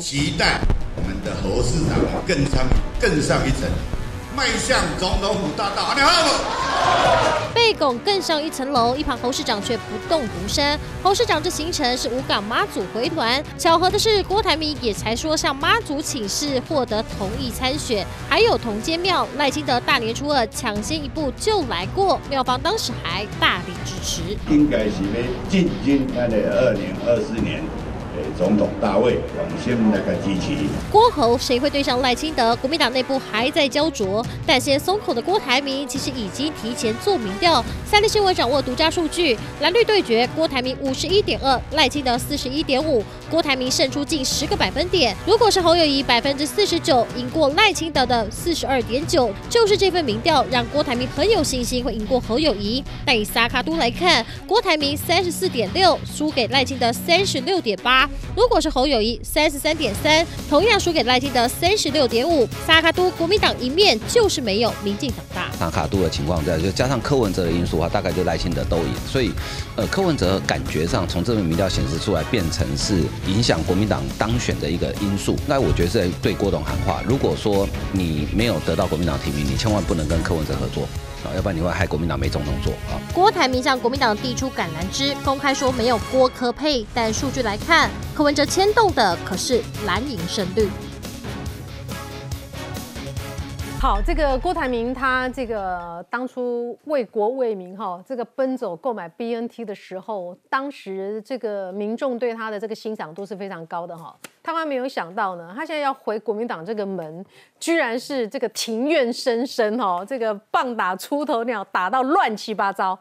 期待我们的侯市长更上更上一层，迈向总统府大道。你好。被拱更上一层楼，一旁侯市长却不动如山。侯市长这行程是五港妈祖回团，巧合的是郭台铭也才说向妈祖请示，获得同意参选。还有同间庙赖清德大年初二抢先一步就来过，庙方当时还大力支持。应该是要进军咱的二零二四年。总统大卫，我先那个支持。郭侯谁会对上赖清德？国民党内部还在焦灼，但先松口的郭台铭其实已经提前做民调。三立新闻掌握独家数据，蓝绿对决，郭台铭五十一点二，赖清德四十一点五，郭台铭胜出近十个百分点。如果是侯友谊百分之四十九赢过赖清德的四十二点九，就是这份民调让郭台铭很有信心会赢过侯友谊。但以萨卡都来看，郭台铭三十四点六，输给赖清德三十六点八。如果是侯友谊三十三点三，同样输给赖清德三十六点五。萨卡都国民党一面就是没有民进党大。萨卡都的情况在，就加上柯文哲的因素的话，大概就赖清德都赢。所以，呃，柯文哲感觉上从这份民调显示出来，变成是影响国民党当选的一个因素。那我觉得是对郭董喊话：如果说你没有得到国民党提名，你千万不能跟柯文哲合作。要不然你会害国民党没总统做啊！郭台铭向国民党递出橄榄枝，公开说没有郭科配，但数据来看，柯文哲牵动的可是蓝营胜率。好，这个郭台铭他这个当初为国为民哈，这个奔走购买 BNT 的时候，当时这个民众对他的这个欣赏度是非常高的哈。他万没有想到呢，他现在要回国民党这个门，居然是这个庭院深深哈，这个棒打出头鸟，打到乱七八糟。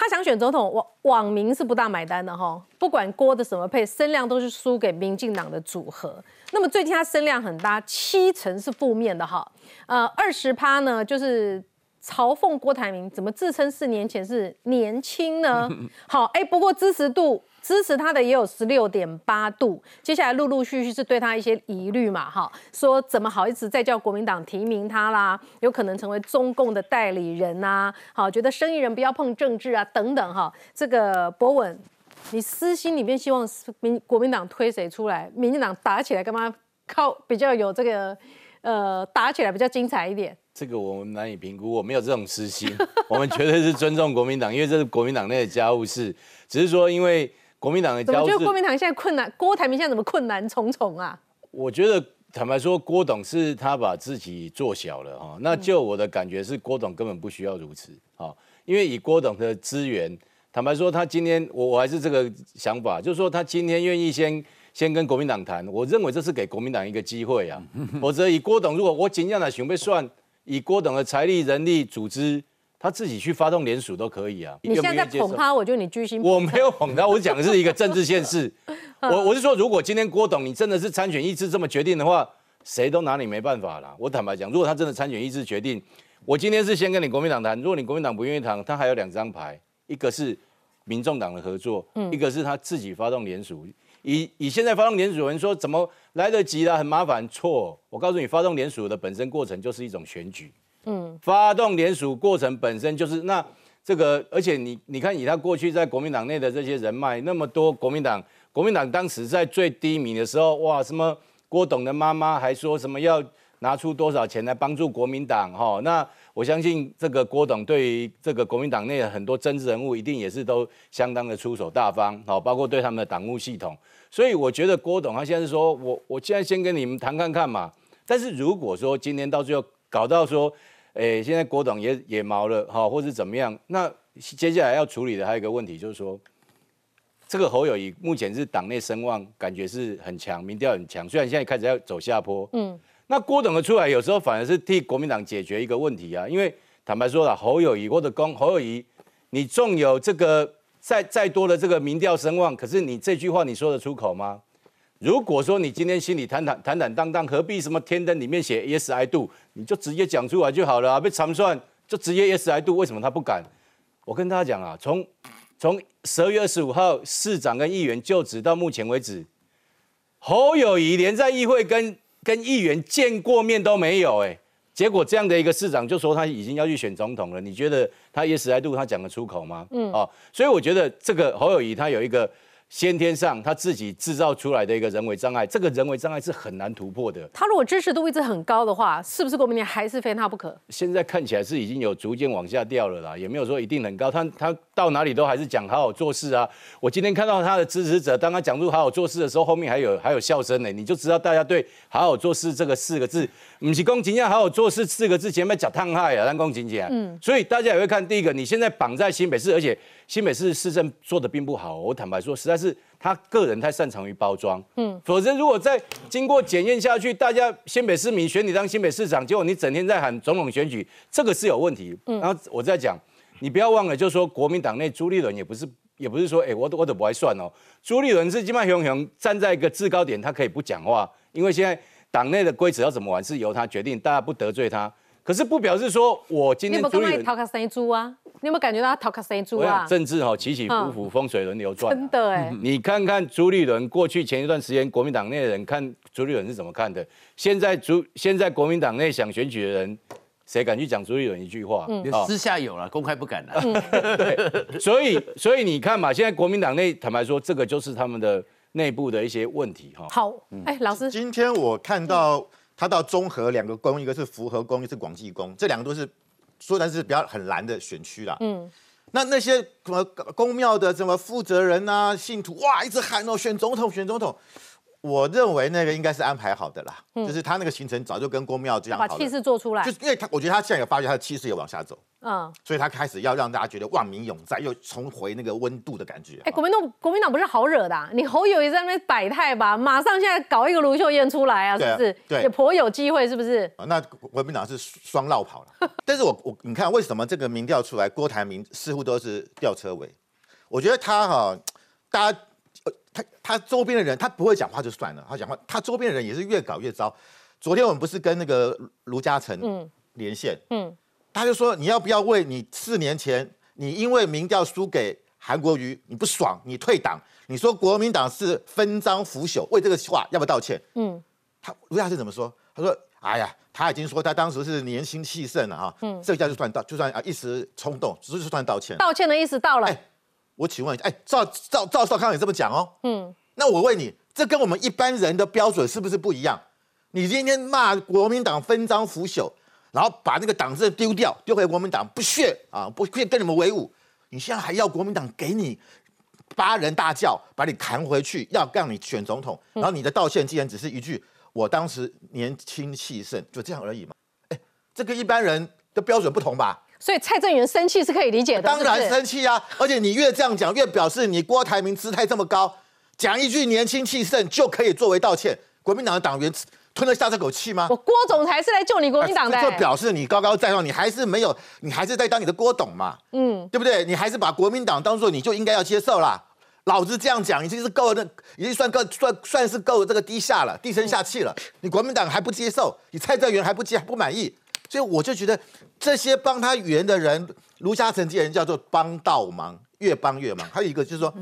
他想选总统，网网民是不大买单的哈。不管郭的什么配，声量都是输给民进党的组合。那么最近他声量很大，七成是负面的哈。呃，二十趴呢，就是嘲讽郭台铭怎么自称四年前是年轻呢？好，哎，不过支持度。支持他的也有十六点八度，接下来陆陆续续是对他一些疑虑嘛，哈，说怎么好意思再叫国民党提名他啦，有可能成为中共的代理人呐，好，觉得生意人不要碰政治啊，等等哈，这个博文，你私心里面希望民国民党推谁出来，民进党打起来干嘛？靠比较有这个，呃，打起来比较精彩一点。这个我们难以评估，我没有这种私心，我们绝对是尊重国民党，因为这是国民党内的家务事，只是说因为。国民党的，我觉得国民党现在困难，郭台铭现在怎么困难重重啊？我觉得坦白说，郭董是他把自己做小了哈。那就我的感觉是，郭董根本不需要如此啊，因为以郭董的资源，坦白说，他今天我我还是这个想法，就是说他今天愿意先先跟国民党谈，我认为这是给国民党一个机会啊。否则以郭董，如果我尽量的准备算，以郭董的财力、人力、组织。他自己去发动联署都可以啊！你现在捧他，我觉得你居心。我没有捧他，我讲的是一个政治现实。我我是说，如果今天郭董你真的是参选意志这么决定的话，谁都拿你没办法了。我坦白讲，如果他真的参选意志决定，我今天是先跟你国民党谈。如果你国民党不愿意谈，他还有两张牌，一个是民众党的合作，一个是他自己发动联署。以以现在发动联署人说怎么来得及了，很麻烦。错，我告诉你，发动联署的本身过程就是一种选举。嗯，发动联署过程本身就是那这个，而且你你看以他过去在国民党内的这些人脉，那么多国民党，国民党当时在最低迷的时候，哇，什么郭董的妈妈还说什么要拿出多少钱来帮助国民党哈？那我相信这个郭董对于这个国民党内的很多政治人物，一定也是都相当的出手大方，好，包括对他们的党务系统。所以我觉得郭董他现在是说我我现在先跟你们谈看看嘛。但是如果说今天到最后搞到说，哎，现在郭董也也毛了哈，或是怎么样？那接下来要处理的还有一个问题，就是说，这个侯友谊目前是党内声望感觉是很强，民调很强，虽然现在开始要走下坡。嗯，那郭董的出来有时候反而是替国民党解决一个问题啊，因为坦白说了，侯友谊或者公侯友谊，你纵有这个再再多的这个民调声望，可是你这句话你说得出口吗？如果说你今天心里坦坦坦坦荡荡，何必什么天灯里面写 Yes I do，你就直接讲出来就好了啊！被长算就直接 Yes I do，为什么他不敢？我跟大家讲啊，从从十二月二十五号市长跟议员就职到目前为止，侯友谊连在议会跟跟议员见过面都没有哎，结果这样的一个市长就说他已经要去选总统了，你觉得他 Yes I do 他讲得出口吗？嗯，哦，所以我觉得这个侯友谊他有一个。先天上他自己制造出来的一个人为障碍，这个人为障碍是很难突破的。他如果支持度一直很高的话，是不是国民党还是非他不可？现在看起来是已经有逐渐往下掉了啦，也没有说一定很高。他他到哪里都还是讲好好做事啊。我今天看到他的支持者，当他讲出好好做事的时候，后面还有还有笑声呢，你就知道大家对好好做事这个四个字，不是公斤要好好做事四个字前面讲烫害啊，让公斤讲。嗯，所以大家也会看第一个，你现在绑在新北市，而且新北市市政做的并不好。我坦白说，实在是。他个人太擅长于包装，嗯，否则如果再经过检验下去，大家新北市民选你当新北市长，结果你整天在喊总统选举，这个是有问题。然后我在讲，你不要忘了，就是说国民党内朱立伦也不是，也不是说，哎，我我都不爱算哦。朱立伦是基本上雄雄站在一个制高点，他可以不讲话，因为现在党内的规则要怎么玩是由他决定，大家不得罪他。可是不表示说我今天朱立伦讨卡生猪啊。你有没有感觉到他讨卡谁猪啊？政治哈起起伏伏，风水轮流转。真的哎，你看看朱立伦过去前一段时间，国民党内的人看朱立伦是怎么看的？现在朱现在国民党内想选举的人，谁敢去讲朱立伦一句话？嗯，私下有了，公开不敢了。对，所以所以你看嘛，现在国民党内坦白说，这个就是他们的内部的一些问题哈。好，哎，老师，今天我看到他到中和两个宫，一个是福和宫，一个是广济宫，这两个都是。说但是比较很蓝的选区啦，嗯，那那些什么公庙的什么负责人啊、信徒哇，一直喊哦，选总统，选总统。我认为那个应该是安排好的啦，就是他那个行程早就跟郭庙这样，把气势做出来，就是因为他，我觉得他现在有发觉他的气势也往下走，嗯，所以他开始要让大家觉得万民永在，又重回那个温度的感觉。哎，国民党国民党不是好惹的，你侯友也在那边摆态吧，马上现在搞一个卢秀燕出来啊，是不是？对，也颇有机会，是不是？那国民党是双绕跑了，但是我我你看为什么这个民调出来，郭台铭似乎都是吊车尾？我觉得他哈，大家。他他周边的人，他不会讲话就算了，他讲话，他周边的人也是越搞越糟。昨天我们不是跟那个卢嘉诚连线，嗯，他就说你要不要为你四年前你因为民调输给韩国瑜你不爽你退党，你说国民党是分赃腐朽，为这个话要不要道歉？嗯，他卢嘉诚怎么说？他说，哎呀，他已经说他当时是年轻气盛了哈，嗯，这个叫就算道，就算啊一时冲动，只是算道歉，道歉的意思到了。我请问，哎，赵赵赵少康也这么讲哦。嗯，那我问你，这跟我们一般人的标准是不是不一样？你今天骂国民党分赃腐朽，然后把那个党证丢掉，丢回国民党，不屑啊，不屑跟你们为伍。你现在还要国民党给你八人大叫，把你扛回去，要让你选总统，然后你的道歉竟然只是一句“我当时年轻气盛”，就这样而已嘛？哎，这跟一般人的标准不同吧？所以蔡正元生气是可以理解的，当然生气啊！而且你越这样讲，越表示你郭台铭姿态这么高，讲一句年轻气盛就可以作为道歉。国民党的党员吞得下这口气吗？我郭总裁是来救你国民党的，就表示你高高在上，你还是没有，你还是在当你的郭董嘛？嗯，对不对？你还是把国民党当做你就应该要接受啦。老子这样讲已经是够那，已经算够算算是够这个低下了，低声下气了。你国民党还不接受，你蔡正元还不接不满意。所以我就觉得这些帮他圆的人，卢嘉诚这些人叫做帮倒忙，越帮越忙。还有一个就是说，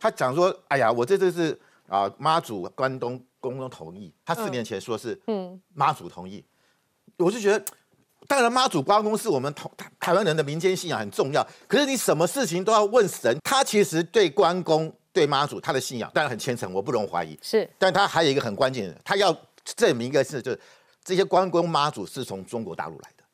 他讲说，哎呀，我这次是啊妈祖关东公公同意，他四年前说是嗯。妈祖同意，我就觉得，当然妈祖关公是我们台台湾人的民间信仰很重要，可是你什么事情都要问神，他其实对关公对妈祖他的信仰当然很虔诚，我不容怀疑。是，但他还有一个很关键的，他要证明一个事就是。这些关公妈祖是从中国大陆来的，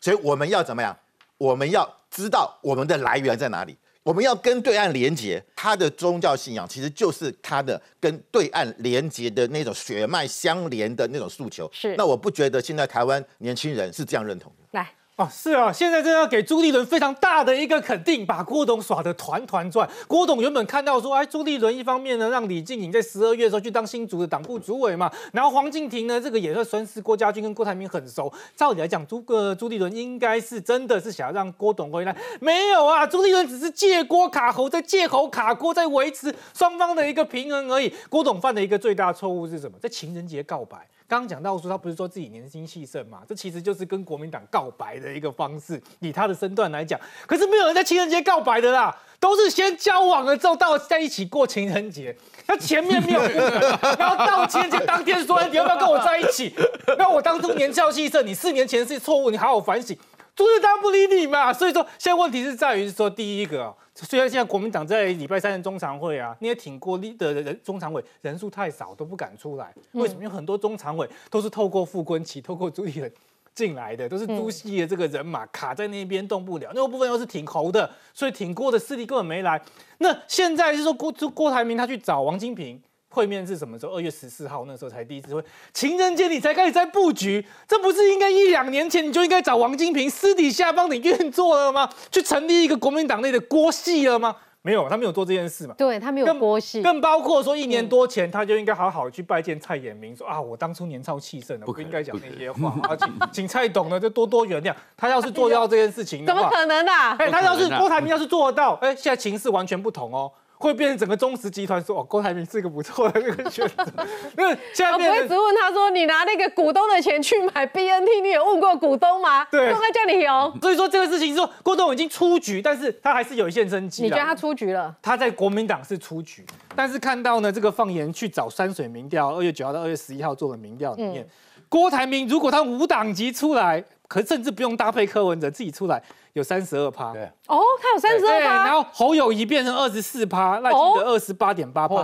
所以我们要怎么样？我们要知道我们的来源在哪里，我们要跟对岸连接。他的宗教信仰其实就是他的跟对岸连接的那种血脉相连的那种诉求。是，那我不觉得现在台湾年轻人是这样认同的。来。哦，是啊，现在真的要给朱立伦非常大的一个肯定，把郭董耍得团团转。郭董原本看到说，哎，朱立伦一方面呢，让李静颖在十二月的时候去当新竹的党部主委嘛，然后黄敬亭呢，这个也算算是郭家军跟郭台铭很熟。照理来讲，朱个朱立伦应该是真的是想要让郭董回来，没有啊，朱立伦只是借郭卡侯，在借口卡郭，在维持双方的一个平衡而已。郭董犯的一个最大错误是什么？在情人节告白。刚刚讲到说他不是说自己年轻气盛嘛，这其实就是跟国民党告白的一个方式。以他的身段来讲，可是没有人在情人节告白的啦，都是先交往了之后到在一起过情人节。他前面没有 然后到情人节当天说你要不要跟我在一起？那我当初年少气盛，你四年前是错误，你好好反省。朱志丹不理你嘛。所以说现在问题是在于说，第一个啊，虽然现在国民党在礼拜三的中常会啊，那些挺过立的人中常委人数太少，都不敢出来。为什么？因为很多中常委都是透过傅昆萁、透过朱立伦进来的，都是朱系的这个人马卡在那边动不了。那个部分又是挺侯的，所以挺郭的势力根本没来。那现在是说郭郭台铭他去找王金平。会面是什么时候？二月十四号那时候才第一次会，情人节你才开始在布局，这不是应该一两年前你就应该找王金平私底下帮你运作了吗？去成立一个国民党内的郭系了吗？没有，他没有做这件事嘛。对他没有郭系，更包括说一年多前他就应该好好去拜见蔡衍明，说啊，我当初年少气盛的，不应该讲那些话，啊，请请蔡董呢就多多原谅。他要是做到这件事情，怎么可能啊？哎，他要是郭台铭要是做得到，哎，现在情势完全不同哦。会变成整个中石集团说哦，郭台铭是一个不错的那个选择。那现在我 不会只问他说，你拿那个股东的钱去买 BNT，你有问过股东吗？对，都在叫你有。所以说这个事情说郭董已经出局，但是他还是有一线生机。你觉得他出局了？他在国民党是出局，但是看到呢这个放言去找山水民调，二月九号到二月十一号做的民调里面，郭台铭如果他无党籍出来，可甚至不用搭配柯文哲自己出来。有三十二趴，对，哦，他有三十二趴，然后侯友谊变成二十四趴，赖清德二十八点八趴，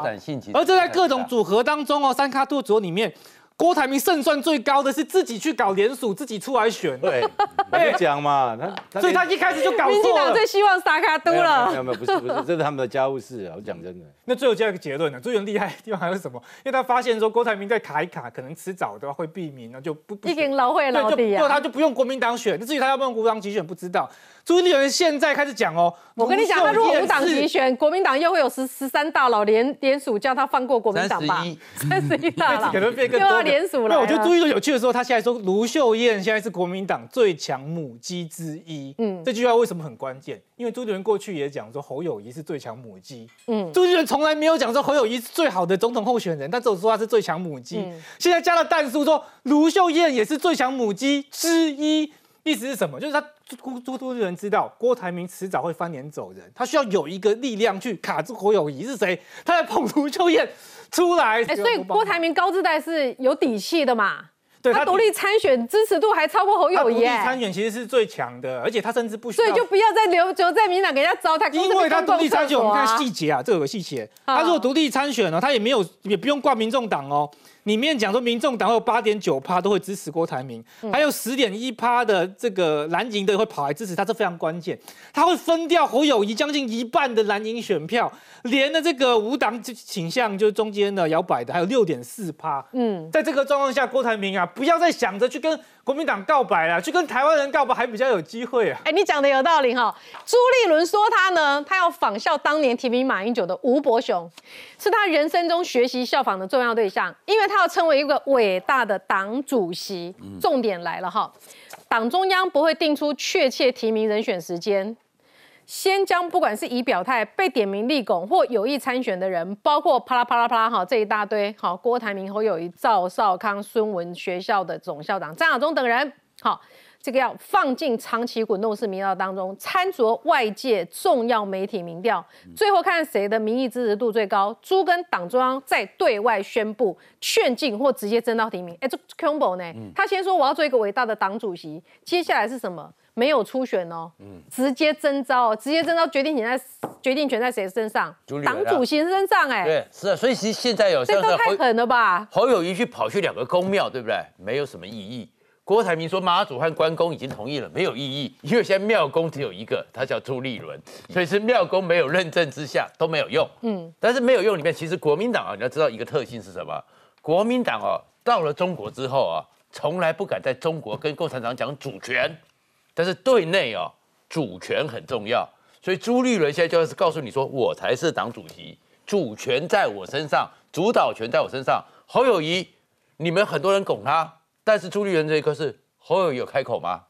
而这在各种组合当中哦，三卡兔组里面。郭台铭胜算最高的是自己去搞联署，自己出来选。对，我讲嘛，他所以他一开始就搞错了。民进党最希望撒卡都了。没有没有，不是不是，这是他们的家务事啊！我讲真的。那最后加一个结论呢？最有厉害的地方还是什么？因为他发现说郭台铭在卡一卡，可能迟早的话会避免，那就不已经老会老底啊。他就不用国民党选，至于他要不用国民党集选，不知道。朱立伦现在开始讲哦，我跟你讲，他如果无党籍选，国民党又会有十十三大佬联联署叫他放过国民党吧？三十一大佬，可能变更多。又要联署了。我觉得朱立伦有趣的时候，他现在说卢秀燕现在是国民党最强母鸡之一。嗯，这句话为什么很关键？因为朱立伦过去也讲说侯友谊是最强母鸡。嗯，朱立伦从来没有讲说侯友谊是最好的总统候选人，但只有说他是最强母鸡。现在加了弹书说卢秀燕也是最强母鸡之一。意思是什么？就是他朱朱朱立伦知道郭台铭迟早会翻脸走人，他需要有一个力量去卡住侯友谊是谁？他在捧卢秀燕出来。哎，所以郭台铭高姿态是有底气的嘛？对他独立参选支持度还超过侯友谊。独立参选其实是最强的，而且他甚至不需要。所以就不要再留留在民党给人家糟蹋。因为他独立参选，我们看细节啊，这有个细节。他如果独立参选呢，他也没有也不用挂民众党哦。里面讲说，民众党有八点九趴都会支持郭台铭，还有十点一趴的这个蓝营的会跑来支持他，这非常关键。他会分掉侯友谊将近一半的蓝营选票，连的这个无党倾向就是中间的摇摆的，还有六点四趴。嗯，在这个状况下，郭台铭啊，不要再想着去跟。国民党告白了，去跟台湾人告白还比较有机会啊！哎，你讲的有道理哈。朱立伦说他呢，他要仿效当年提名马英九的吴伯雄，是他人生中学习效仿的重要对象，因为他要成为一个伟大的党主席。重点来了哈，党中央不会定出确切提名人选时间。先将不管是已表态、被点名立拱或有意参选的人，包括啪啦啪啦啪啦哈这一大堆，好，郭台铭、侯友谊、赵少康、孙文学校的总校长张亚中等人，好，这个要放进长期滚动式民调当中，参酌外界重要媒体民调，最后看谁的民意支持度最高，朱跟党中央再对外宣布劝进或直接征到提名。哎，这 combo 呢？他先说我要做一个伟大的党主席，接下来是什么？没有初选哦，直接征召，直接征召，决定权在决定权在谁身上？党主席身上，哎，对，是啊，所以其实现在有这个太狠了吧？侯友谊去跑去两个公庙，对不对？没有什么意义。郭台铭说妈祖和关公已经同意了，没有意义，因为现在庙公只有一个，他叫朱立伦，所以是庙公没有认证之下都没有用。嗯，但是没有用里面，其实国民党啊，你要知道一个特性是什么？国民党哦，到了中国之后啊，从来不敢在中国跟共产党讲主权。但是对内哦，主权很重要，所以朱立伦现在就是告诉你说，我才是党主席，主权在我身上，主导权在我身上。侯友谊，你们很多人拱他，但是朱立伦这一刻是侯友谊有开口吗？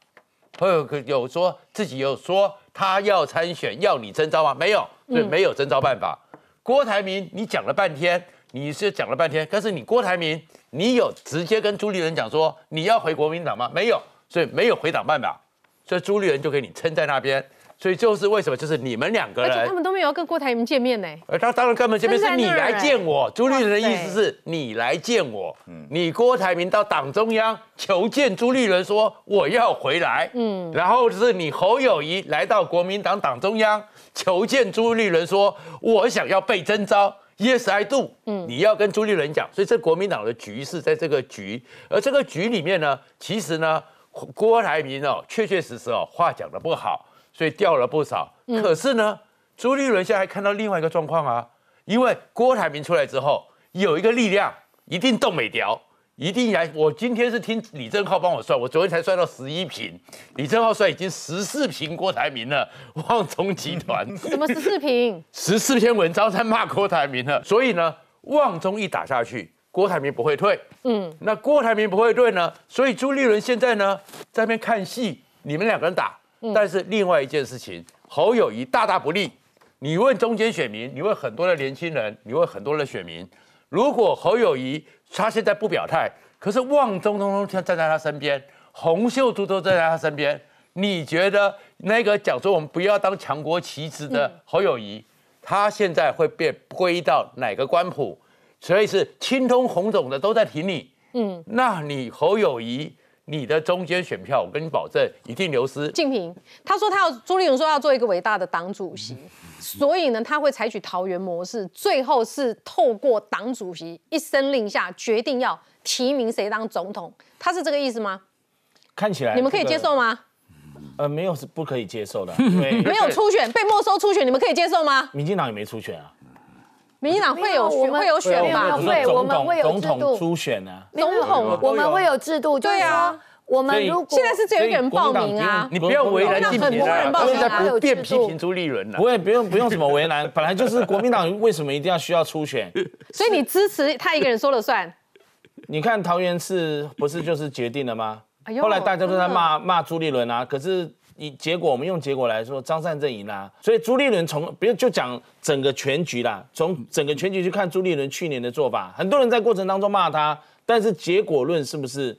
侯友有说自己有说他要参选，要你征召吗？没有，所以没有征召办法。郭台铭，你讲了半天，你是讲了半天，但是你郭台铭，你有直接跟朱立伦讲说你要回国民党吗？没有，所以没有回党办法。所以朱立伦就给你撑在那边，所以就是为什么？就是你们两个人。而且他。们都没有跟郭台铭见面呢。而他当然根本见面是你来见我，朱立伦的意思是你来见我，你郭台铭到党中央求见朱立伦说我要回来，嗯，然后是你侯友谊来到国民党党中央求见朱立伦说我想要被征召。Yes, I do。嗯，你要跟朱立伦讲，所以这国民党的局是在这个局，而这个局里面呢，其实呢，郭台铭哦，确确实实哦，话讲的不好，所以掉了不少。可是呢，朱立伦现在还看到另外一个状况啊，因为郭台铭出来之后，有一个力量一定动美调，一定来。我今天是听李正浩帮我算，我昨天才算到十一平，李正浩算已经十四平郭台铭了。旺中集团什么十四平？十四篇文章在骂郭台铭了，所以呢，旺中一打下去，郭台铭不会退。嗯，那郭台铭不会退呢，所以朱立伦现在呢在那边看戏，你们两个人打。但是另外一件事情，侯友谊大大不利。你问中间选民，你问很多的年轻人，你问很多的选民，如果侯友谊他现在不表态，可是旺中通通站在他身边，洪秀柱都站在他身边，你觉得那个讲说我们不要当强国旗子的侯友谊，他现在会被归到哪个官谱？所以是青通红肿的都在挺你，嗯，那你侯友谊，你的中间选票，我跟你保证一定流失。静平，他说他要朱立伦说要做一个伟大的党主席，所以呢，他会采取桃园模式，最后是透过党主席一声令下决定要提名谁当总统，他是这个意思吗？看起来你们可以接受吗？呃，没有是不可以接受的，因为 没有初选被没收初选，你们可以接受吗？民进党也没初选啊，民进党会有选会有选吧？会我们会有总统制度初选啊，总统我们会有制度，对啊我们如果现在是只有一个人报名啊，你不要为难竞很品啊，多人报名现在还有不便制度批评朱立伦了不。会不用不用什么为难，本来就是国民党为什么一定要需要初选？所以你支持他一个人说了算。你看桃园市不是就是决定了吗哎？呦后来大家都在骂骂朱立伦啊，可是以结果我们用结果来说，张善政赢啦、所以朱立伦从不用就讲整个全局啦，从整个全局去看朱立伦去年的做法，很多人在过程当中骂他，但是结果论是不是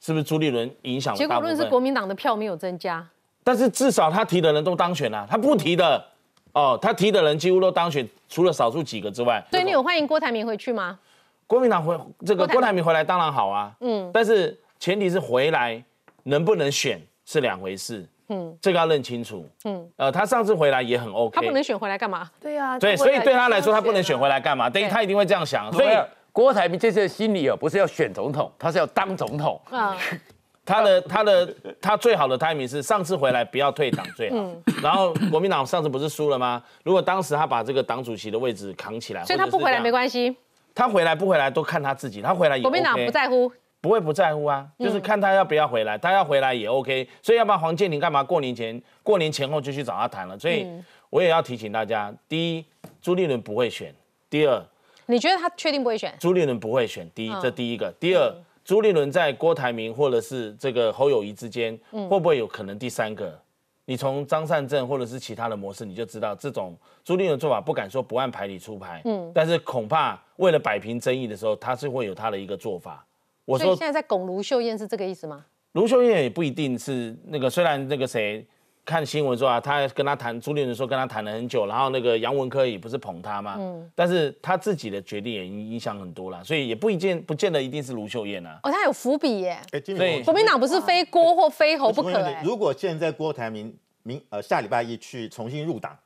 是不是朱立伦影响了结果？论是国民党的票没有增加，但是至少他提的人都当选了，他不提的哦，他提的人几乎都当选，除了少数几个之外。所以你有欢迎郭台铭回去吗？国民党回这个郭台铭郭台铭回来当然好啊，嗯，但是前提是回来能不能选是两回事，嗯，这个要认清楚，嗯，呃，他上次回来也很 OK，他不能选回来干嘛？对啊，对，所以对他来说他不能选回来干嘛？等于他一定会这样想，所以郭台铭这次的心理哦，不是要选总统，他是要当总统。啊，他的他的他最好的 timing 是上次回来不要退党最好，然后国民党上次不是输了吗？如果当时他把这个党主席的位置扛起来，所以他不回来没系，关系，他回来不回来都看他自己，他回来也国民党不在乎。不会不在乎啊，就是看他要不要回来，他要回来也 OK。所以要不然黄建庭干嘛过年前过年前后就去找他谈了？所以我也要提醒大家，第一，朱立伦不会选；第二，你觉得他确定不会选？朱立伦不会选。第一，嗯这第一个；第二，朱立伦在郭台铭或者是这个侯友谊之间，嗯会不会有可能第三个？你从张善政或者是其他的模式，你就知道这种朱立伦做法不敢说不按牌理出牌，嗯，但是恐怕为了摆平争议的时候，他是会有他的一个做法。我说所以现在在拱卢秀燕是这个意思吗？卢秀燕也不一定是那个，虽然那个谁看新闻说啊，他跟他谈朱立伦说跟他谈了很久，然后那个杨文科也不是捧他嘛，但是他自己的决定也影影响很多啦，所以也不一见不见得一定是卢秀燕啊。哦，他有伏笔耶。哎，金所以，国民党不是非郭或非侯不可如果现在郭台铭明呃下礼拜一去重新入党，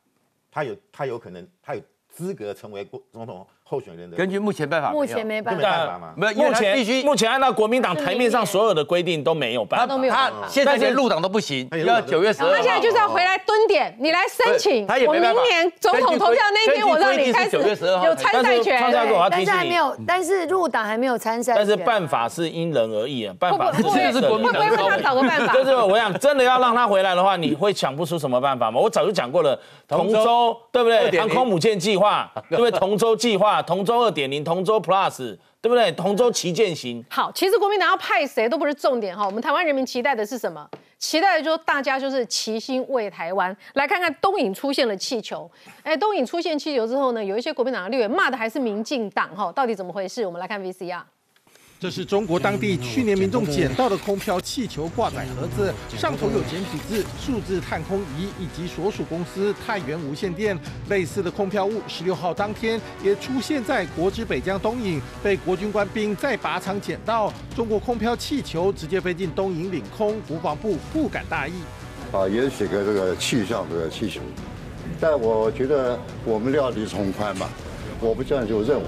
他有他有可能他有资格成为国总统候选人的，根据目前办法，目前没办法。没有，目前必须目前按照国民党台面上所有的规定都没有办法，他都没有办法他现在连入党都不行，要九月十二号。他现在就是要回来蹲点，你来申请。我明年总统投票那一天，我让你开始根据规定是9月12号有参赛权。但是还没，有，但是入党还没有参赛。但是办法是因人而异啊，办法这个是国民党会不会让他找个办法？就是我想，真的要让他回来的话，你会想不出什么办法吗？我早就讲过了，同舟对不对？航空母舰计划，对不对？同舟计划，同舟二点零，同舟 Plus，对不对？同舟旗舰型，好，其实国民党要派谁都不是重点哈，我们台湾人民期待的是什么？期待的就是大家就是齐心为台湾。来看看东引出现了气球，哎，东引出现气球之后呢，有一些国民党的立委骂的还是民进党哈，到底怎么回事？我们来看 VCR。这是中国当地去年民众捡到的空飘气球挂载盒子，上头有简体字“数字探空仪”以及所属公司太原无线电。类似的空飘物，十六号当天也出现在国之北疆东引，被国军官兵在靶场捡到。中国空飘气球直接飞进东引领空，国防部不敢大意。啊，也写个这个气象的气球，但我觉得我们料理从宽嘛，我不这样就认为。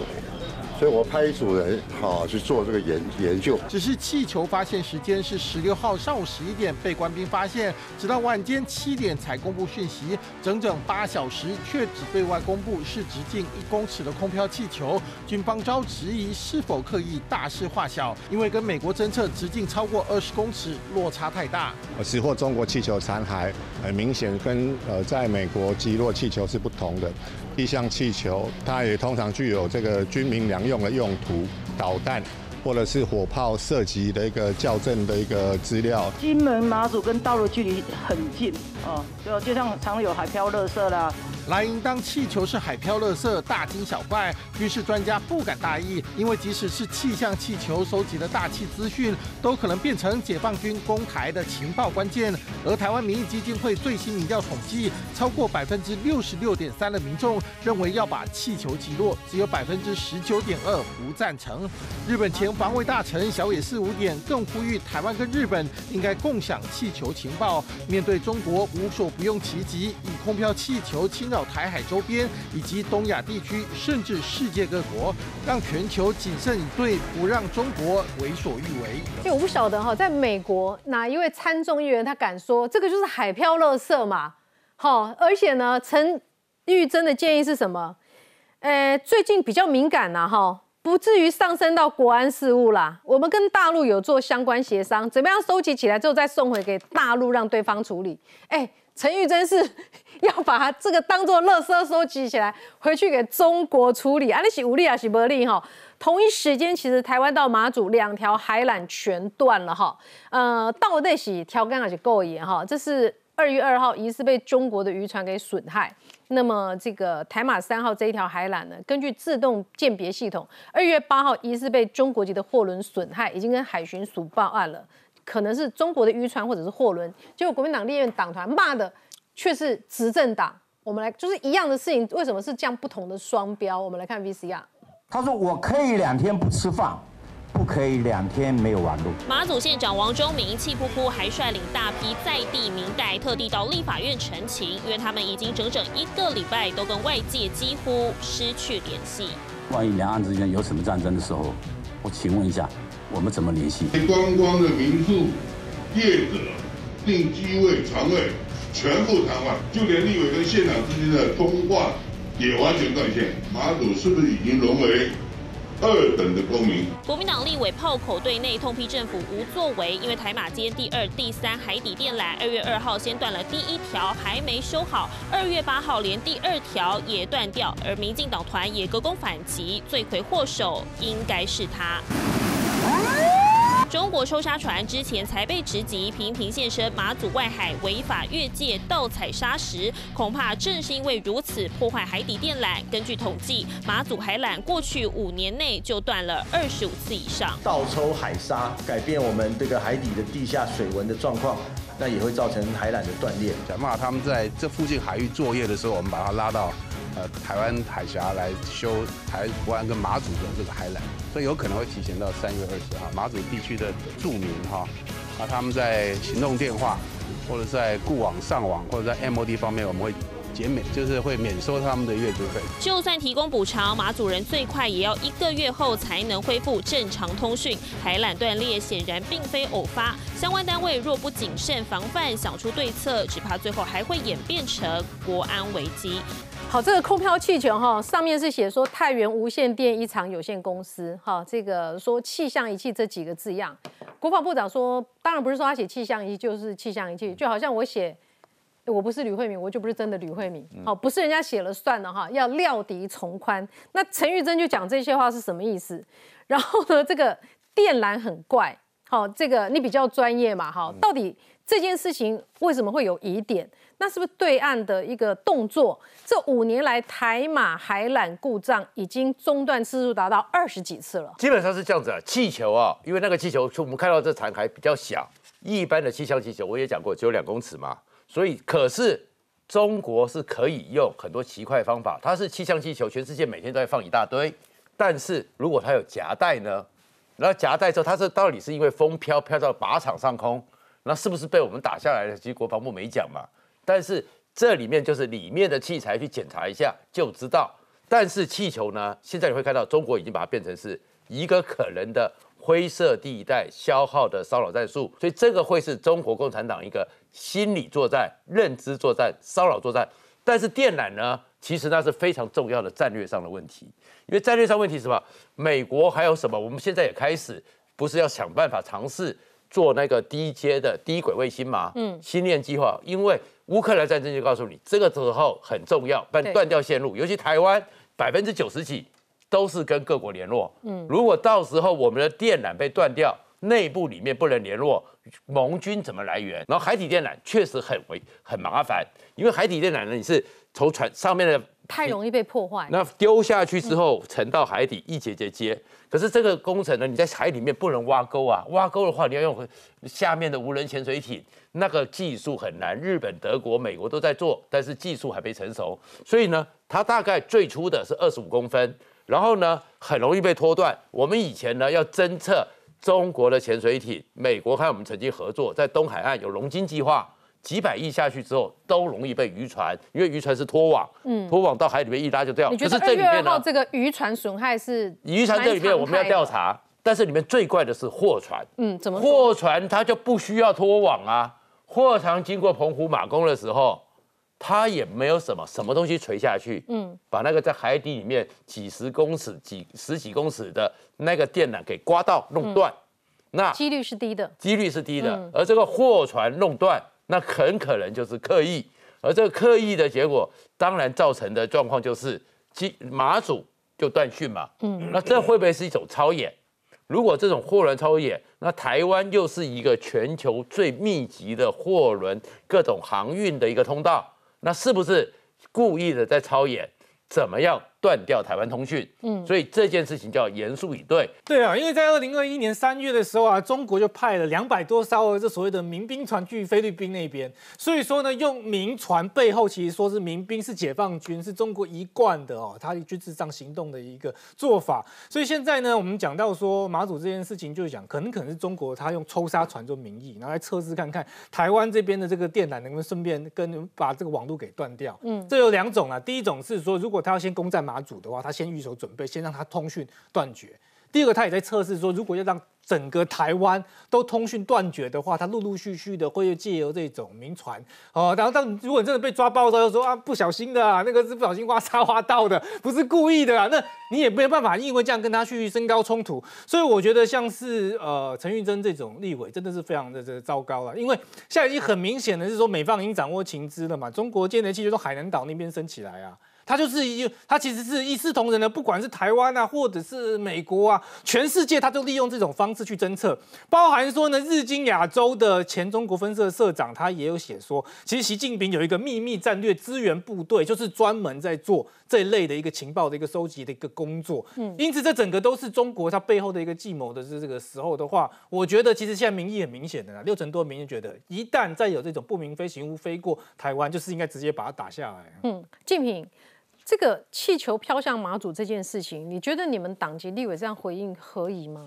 所以我派一组人好去做这个研研究。只是气球发现时间是十六号上午十一点被官兵发现，直到晚间七点才公布讯息，整整八小时却只对外公布是直径一公尺的空飘气球。军方遭质疑是否刻意大事化小，因为跟美国侦测直径超过二十公尺落差太大。死获中国气球残骸很明显跟呃在美国击落气球是不同的。气象气球，它也通常具有这个军民两用的用途，导弹或者是火炮射击的一个校正的一个资料。金门马祖跟道路距离很近哦，就就像常有海漂垃圾啦。来应当气球是海漂垃圾，大惊小怪。军事专家不敢大意，因为即使是气象气球收集的大气资讯，都可能变成解放军攻台的情报关键。而台湾民意基金会最新民调统计，超过百分之六十六点三的民众认为要把气球击落，只有百分之十九点二不赞成。日本前防卫大臣小野四五点更呼吁台湾跟日本应该共享气球情报。面对中国无所不用其极，以空飘气球侵扰。台海周边以及东亚地区，甚至世界各国，让全球谨慎以对，不让中国为所欲为。就我不晓得哈，在美国哪一位参众议员他敢说这个就是海漂垃圾嘛？好，而且呢，陈玉珍的建议是什么？呃，最近比较敏感呐，哈，不至于上升到国安事务啦。我们跟大陆有做相关协商，怎么样收集起来之后再送回给大陆，让对方处理。哎。陈玉珍是要把它这个当做垃圾收集起来，回去给中国处理。啊，你是无力啊，是无力哈。同一时间，其实台湾到马祖两条海缆全断了哈。呃，到底是条根还是够严哈？这是二月二号疑似被中国的渔船给损害。那么这个台马三号这一条海缆呢，根据自动鉴别系统，二月八号疑似被中国籍的货轮损害，已经跟海巡署报案了。可能是中国的渔船或者是货轮，结果国民党立院党团骂的却是执政党。我们来就是一样的事情，为什么是这样不同的双标？我们来看 VCR。他说：“我可以两天不吃饭，不可以两天没有网络。”马祖县长王忠明气呼呼，还率领大批在地民代特地到立法院陈情，因为他们已经整整一个礼拜都跟外界几乎失去联系。万一两岸之间有什么战争的时候，我请问一下。我们怎么联系？观光的民宿业者定机位、床位全部瘫痪，就连立委跟县长之间的通话也完全断线。马祖是不是已经沦为二等的公民？国民党立委炮口对内痛批政府无作为，因为台马街第二、第三海底电缆，二月二号先断了第一条，还没修好，二月八号连第二条也断掉，而民进党团也隔空反击，罪魁祸首应该是他。中国抽沙船之前才被直击，频频现身马祖外海违法越界盗采沙石，恐怕正是因为如此破坏海底电缆。根据统计，马祖海缆过去五年内就断了二十五次以上。倒抽海沙，改变我们这个海底的地下水文的状况，那也会造成海缆的断裂。假骂他们在这附近海域作业的时候，我们把它拉到。台湾海峡来修台湾跟马祖的这个海缆，所以有可能会提前到三月二十号。马祖地区的住民哈，啊，他们在行动电话或者在固网上网或者在 MOD 方面，我们会减免，就是会免收他们的月租费。就算提供补偿，马祖人最快也要一个月后才能恢复正常通讯。海缆断裂显然并非偶发，相关单位若不谨慎防范，想出对策，只怕最后还会演变成国安危机。好，这个空飘气球哈，上面是写说太原无线电一厂有限公司哈，这个说气象仪器这几个字样。国防部长说，当然不是说他写气象仪就是气象仪器，就好像我写我不是吕慧敏，我就不是真的吕慧敏。好，不是人家写了算了哈，要料敌从宽。那陈玉珍就讲这些话是什么意思？然后呢，这个电缆很怪，好，这个你比较专业嘛，哈，到底这件事情为什么会有疑点？那是不是对岸的一个动作？这五年来台马海缆故障已经中断次数达到二十几次了。基本上是这样子啊，气球啊，因为那个气球，我们看到这残骸比较小，一般的气象气球我也讲过，只有两公尺嘛，所以可是中国是可以用很多奇怪方法，它是气象气球，全世界每天都在放一大堆，但是如果它有夹带呢，然后夹带之后，它是到底是因为风飘飘到靶场上空，那是不是被我们打下来的？其实国防部没讲嘛，但是这里面就是里面的器材去检查一下就知道。但是气球呢，现在你会看到中国已经把它变成是一个可能的灰色地带消耗的骚扰战术，所以这个会是中国共产党一个心理作战、认知作战、骚扰作战。但是电缆呢，其实那是非常重要的战略上的问题，因为战略上问题是什么？美国还有什么？我们现在也开始不是要想办法尝试做那个低阶的低轨卫星嘛？嗯，星链计划，因为乌克兰战争就告诉你，这个时候很重要，不然断掉线路，尤其台湾百分之九十几都是跟各国联络。嗯，如果到时候我们的电缆被断掉，内部里面不能联络，盟军怎么来源？然后海底电缆确实很为很麻烦，因为海底电缆呢，你是从船上面的太容易被破坏。那丢下去之后沉到海底，一节节接。可是这个工程呢，你在海里面不能挖沟啊，挖沟的话你要用下面的无人潜水艇，那个技术很难。日本、德国、美国都在做，但是技术还没成熟。所以呢，它大概最初的是二十五公分，然后呢很容易被拖断。我们以前呢要侦测中国的潜水艇，美国和我们曾经合作，在东海岸有龙金计划。几百亿下去之后，都容易被渔船，因为渔船是拖网，嗯拖网到海里面一拉就掉。你觉得可是这里面呢，二月二号这个渔船损害是渔船这里面我们要调查，但是里面最怪的是货船。嗯，怎么？货船它就不需要拖网啊，货船经过澎湖马公的时候，它也没有什么什么东西垂下去，嗯，把那个在海底里面几十公尺、几十几公尺的那个电缆给刮到弄断，那几率是低的。几率是低的，嗯而这个货船弄断，那很可能就是刻意，而这个刻意的结果，当然造成的状况就是机马祖就断讯嘛，嗯那这会不会是一种超演？如果这种货轮超演，那台湾又是一个全球最密集的货轮各种航运的一个通道，那是不是故意的在超演？怎么样断掉台湾通讯？嗯所以这件事情就要严肃以对。对啊，因为在二零二一年三月的时候啊，中国就派了两百多艘这所谓的民兵船去菲律宾那边，所以说呢，用民船背后其实说是民兵是解放军，是中国一贯的哦，他军事上行动的一个做法。所以现在呢，我们讲到说马祖这件事情，就是讲可能可能是中国他用抽沙船做名义，然后来测试看看台湾这边的这个电缆能不能顺便跟把这个网络给断掉。嗯这有两种啊，第一种是说，如果他要先攻占马祖的话，他先预手准备，先让他通讯断绝。第二个，他也在测试说，如果要让整个台湾都通讯断绝的话，他陆陆续续的会借由这种民船哦，然后当如果你真的被抓包的时候，又说啊不小心的啊，那个是不小心挖沙挖到的，不是故意的啊，那你也没有办法因为这样跟他去升高冲突。所以我觉得像是呃陈玉珍这种立委真的是非常的这个糟糕了，因为现在已经很明显的是说美方已经掌握情资了嘛，中国间谍器就从海南岛那边升起来啊。它就是一，他其实是一视同仁的，不管是台湾啊，或者是美国啊，全世界他都利用这种方式去侦测，包含说呢，日经亚洲的前中国分社社长他也有写说，其实习近平有一个秘密战略支援部队，就是专门在做这一类的一个情报的一个收集的一个工作。嗯因此这整个都是中国他背后的一个计谋的是这个时候的话，我觉得其实现在民意很明显的啦，六成多民意觉得，一旦再有这种不明飞行物飞过台湾，就是应该直接把它打下来。嗯，静平，这个气球飘向马祖这件事情，你觉得你们党籍立委这样回应合宜吗？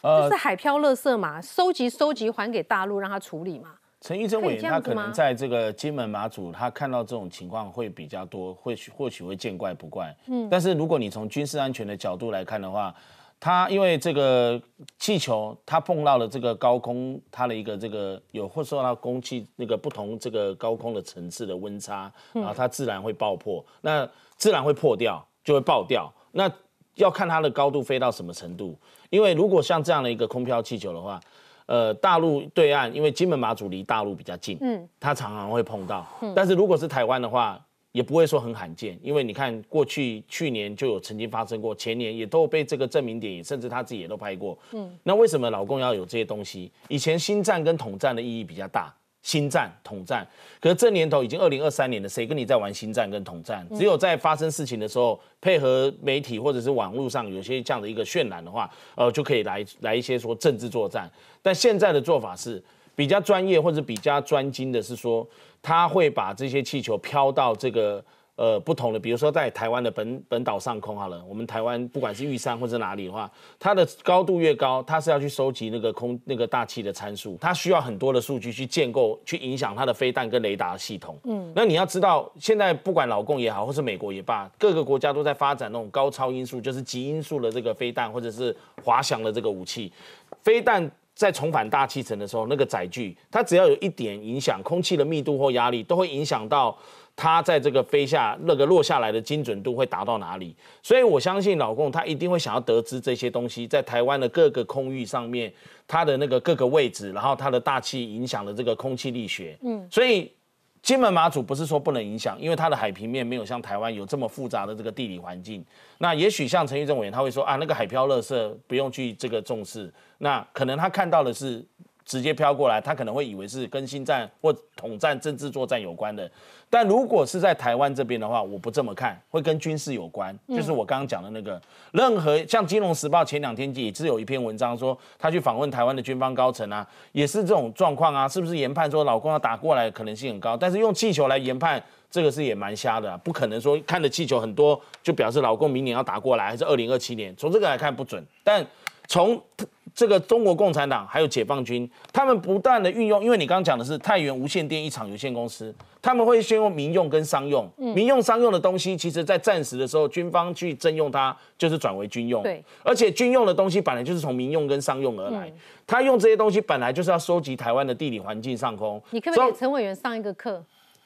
呃这是海漂垃圾嘛，收集收集还给大陆让他处理嘛？陈玉珍委员他可能在这个金门马祖，他看到这种情况会比较多，或许或许会见怪不怪。嗯但是如果你从军事安全的角度来看的话，他因为这个气球它碰到了这个高空，它的一个这个有或受到空气那个不同这个高空的层次的温差，嗯然后它自然会爆破，那自然会破掉，就会爆掉。那要看它的高度飞到什么程度，因为如果像这样的一个空飘气球的话，呃，大陆对岸因为金门马祖离大陆比较近，嗯它常常会碰到。嗯但是如果是台湾的话，也不会说很罕见，因为你看过去去年就有曾经发生过，前年也都有被这个证明点，甚至他自己也都拍过。嗯那为什么老公要有这些东西？以前新战跟统战的意义比较大，新战、统战。可是这年头已经二零二三年了，谁跟你在玩新战跟统战？只有在发生事情的时候，配合媒体或者是网络上有些这样的一个渲染的话，呃，就可以来来一些说政治作战。但现在的做法是比较专业或者比较专精的，是说他会把这些气球飘到这个。呃，不同的，比如说在台湾的本本岛上空好了，我们台湾不管是玉山或者哪里的话，它的高度越高，它是要去收集那个空那个大气的参数，它需要很多的数据去建构，去影响它的飞弹跟雷达系统。嗯，那你要知道，现在不管老共也好，或是美国也罢，各个国家都在发展那种高超音速，就是极音速的这个飞弹，或者是滑翔的这个武器。飞弹在重返大气层的时候，那个载具，它只要有一点影响，空气的密度或压力，都会影响到。它在这个飞下那个落下来的精准度会达到哪里？所以我相信老共他一定会想要得知这些东西在台湾的各个空域上面，它的那个各个位置，然后它的大气影响了这个空气力学。嗯，所以金门马祖不是说不能影响，因为它的海平面没有像台湾有这么复杂的这个地理环境。那也许像陈玉正委员他会说啊，那个海漂垃圾不用去这个重视，那可能他看到的是。直接飘过来，他可能会以为是跟新战或统战、政治作战有关的。但如果是在台湾这边的话，我不这么看，会跟军事有关。就是我刚刚讲的那个，任何像《金融时报》前两天也是有一篇文章说，他去访问台湾的军方高层啊，也是这种状况啊，是不是研判说老公要打过来可能性很高？但是用气球来研判，这个是也蛮瞎的，不可能说看的气球很多就表示老公明年要打过来，还是二零二七年？从这个来看不准，但从。这个中国共产党还有解放军，他们不断的运用，因为你刚刚讲的是太原无线电一厂有限公司，他们会先用民用跟商用，民用商用的东西，其实在战时的时候，军方去征用它，就是转为军用。对，而且军用的东西本来就是从民用跟商用而来，他用这些东西本来就是要收集台湾的地理环境上空。你可不可以给陈委员上一个课？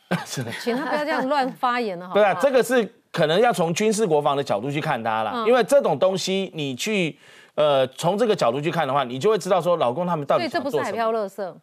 请他不要这样乱发言了，好。对啊，这个是可能要从军事国防的角度去看它了，因为这种东西你去。呃，从这个角度去看的话，你就会知道说，老公他们到底所以这不是海漂乐色。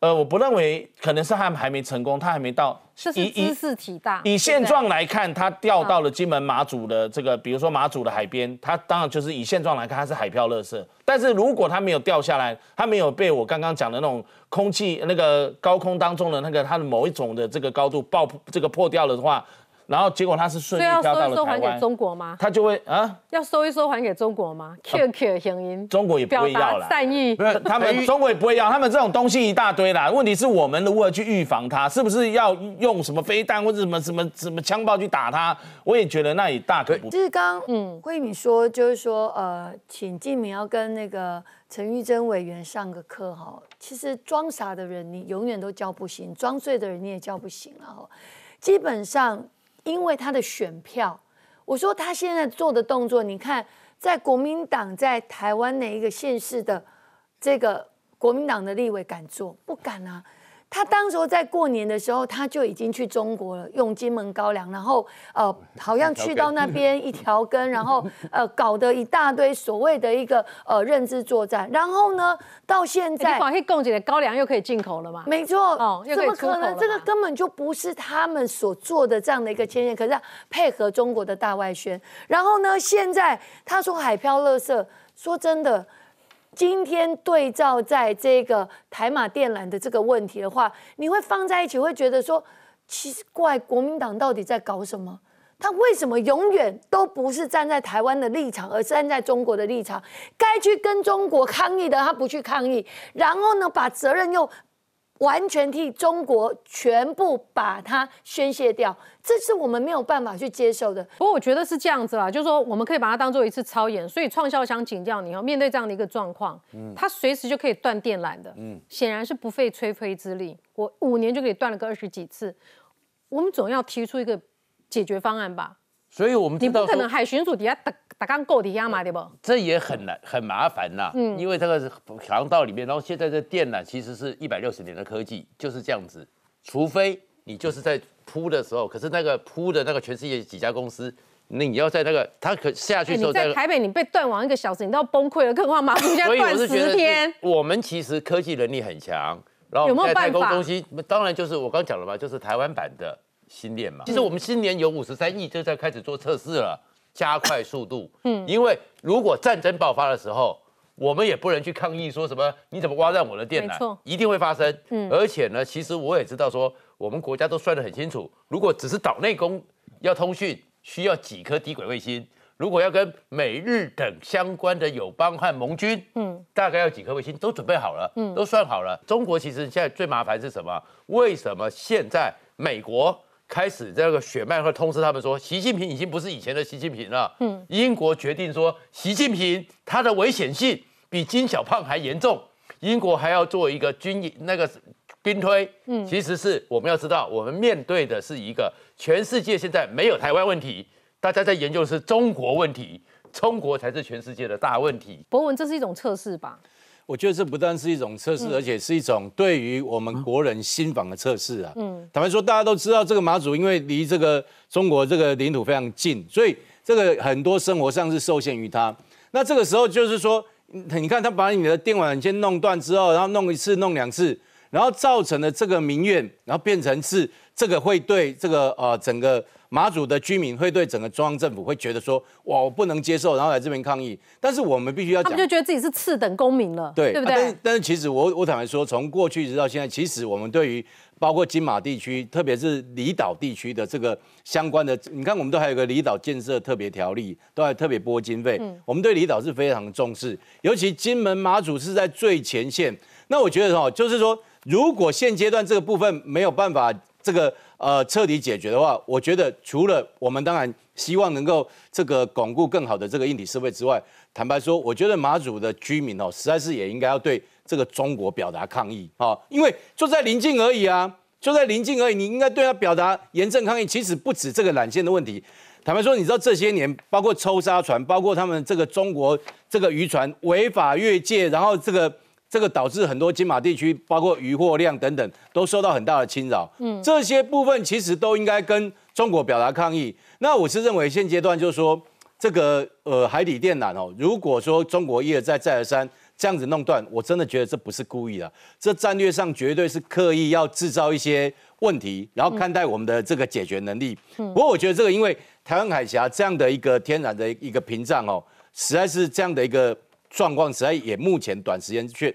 呃，我不认为，可能是他们还没成功，他还没到。是知识体大。以现状来看，他掉到了金门马祖的这个，比如说马祖的海边，他当然就是以现状来看，他是海漂垃圾。但是如果他没有掉下来，他没有被我刚刚讲的那种空气那个高空当中的那个它的某一种的这个高度爆这个破掉了的话。然后结果他是顺利飘到了台湾。收一收还给中国吗？他就会啊？要收一收还给中国吗？Q Q 声音，中国也不会要了。善意，他们 中国也不会要。他们这种东西一大堆啦。问题是我们如何去预防它？是不是要用什么飞弹或者什么什么什么枪炮去打它？我也觉得那也大可不。就是刚嗯，慧敏说，就是说呃，请静明要跟那个陈玉珍委员上个课哈。其实装傻的人你永远都叫不醒，装睡的人你也叫不醒了哈。基本上。因为他的选票，我说他现在做的动作，你看，在国民党在台湾哪一个县市的这个国民党的立委敢做？不敢啊。他当时在过年的时候，他就已经去中国了，用金门高粱，然后呃，好像去到那边一条根，然后呃，搞得一大堆所谓的一个呃认知作战，然后呢，到现在广西供给的高粱又可以进口了吗？没错，哦，怎么可能？这个根本就不是他们所做的这样的一个牵线，可是配合中国的大外宣，然后呢，现在他说海漂垃圾，说真的。今天对照在这个台马电缆的这个问题的话，你会放在一起，会觉得说奇怪，国民党到底在搞什么？他为什么永远都不是站在台湾的立场，而是站在中国的立场？该去跟中国抗议的，他不去抗议，然后呢，把责任又。完全替中国全部把它宣泄掉，这是我们没有办法去接受的。不过我觉得是这样子啦，就是说我们可以把它当做一次超演。所以创校想请教你哦，面对这样的一个状况，嗯，它随时就可以断电缆的，嗯，显然是不费吹灰之力，我五年就可以断了个二十几次。我们总要提出一个解决方案吧。所以我们你不可能海巡署底下打打钢构底下嘛，对不？这也很难很麻烦呐，嗯，因为这个航道里面，然后现在这电缆其实是一百六十年的科技，就是这样子。除非你就是在铺的时候，可是那个铺的那个全世界几家公司，那你要在那个它可下去的时候，在台北你被断网一个小时，你都要崩溃了，更何况马祖现在断十天。我们其实科技能力很强，然后在太空中心，当然就是我刚讲了嘛，就是台湾版的。新链嘛，其实我们新年有五十三亿，就在开始做测试了，加快速度。嗯，因为如果战争爆发的时候，我们也不能去抗议说什么你怎么挖占我的电缆一定会发生。嗯而且呢，其实我也知道说，我们国家都算得很清楚，如果只是岛内公要通讯，需要几颗低轨卫星。如果要跟美日等相关的友邦和盟军，嗯，大概要几颗卫星都准备好了，嗯都算好了。中国其实现在最麻烦是什么？为什么现在美国开始这个血脉会通知他们说，习近平已经不是以前的习近平了？嗯英国决定说，习近平他的危险性比金小胖还严重，英国还要做一个军营那个兵推。嗯其实是我们要知道，我们面对的是一个全世界现在没有台湾问题，大家在研究的是中国问题，中国才是全世界的大问题。博文，这是一种测试吧？我觉得这不但是一种测试，嗯而且是一种对于我们国人心防的测试啊。嗯坦白说，大家都知道这个马祖因为离这个中国这个领土非常近，所以这个很多生活上是受限于它。那这个时候就是说，你看他把你的电网先弄断之后，然后弄一次、弄两次，然后造成了这个民怨，然后变成是这个会对这个呃整个马祖的居民会对整个中央政府会觉得说，哇，我不能接受，然后来这边抗议。但是我们必须要讲他们就。觉得自己是次等公民了，对，对不对啊但是？但是其实我我坦白说，从过去直到现在，其实我们对于包括金马地区，特别是离岛地区的这个相关的，你看我们都还有个离岛建设特别条例，都还特别拨经费。嗯我们对离岛是非常重视，尤其金门马祖是在最前线。那我觉得哦，就是说，如果现阶段这个部分没有办法这个呃彻底解决的话，我觉得除了我们当然希望能够这个巩固更好的这个硬体设备之外，坦白说，我觉得马祖的居民哦，实在是也应该要对这个中国表达抗议哦，因为就在临近而已啊，就在临近而已，你应该对他表达严正抗议。其实不止这个缆线的问题，坦白说，你知道这些年包括抽沙船，包括他们这个中国这个渔船违法越界，然后这个。这个导致很多金马地区，包括渔获量等等，都受到很大的侵扰。嗯这些部分其实都应该跟中国表达抗议。那我是认为现阶段就是说，这个呃海底电缆哦，如果说中国一而再再而三这样子弄断，我真的觉得这不是故意的，这战略上绝对是刻意要制造一些问题，然后看待我们的这个解决能力。嗯不过我觉得这个因为台湾海峡这样的一个天然的一个屏障哦，实在是这样的一个状况，实在也目前短时间却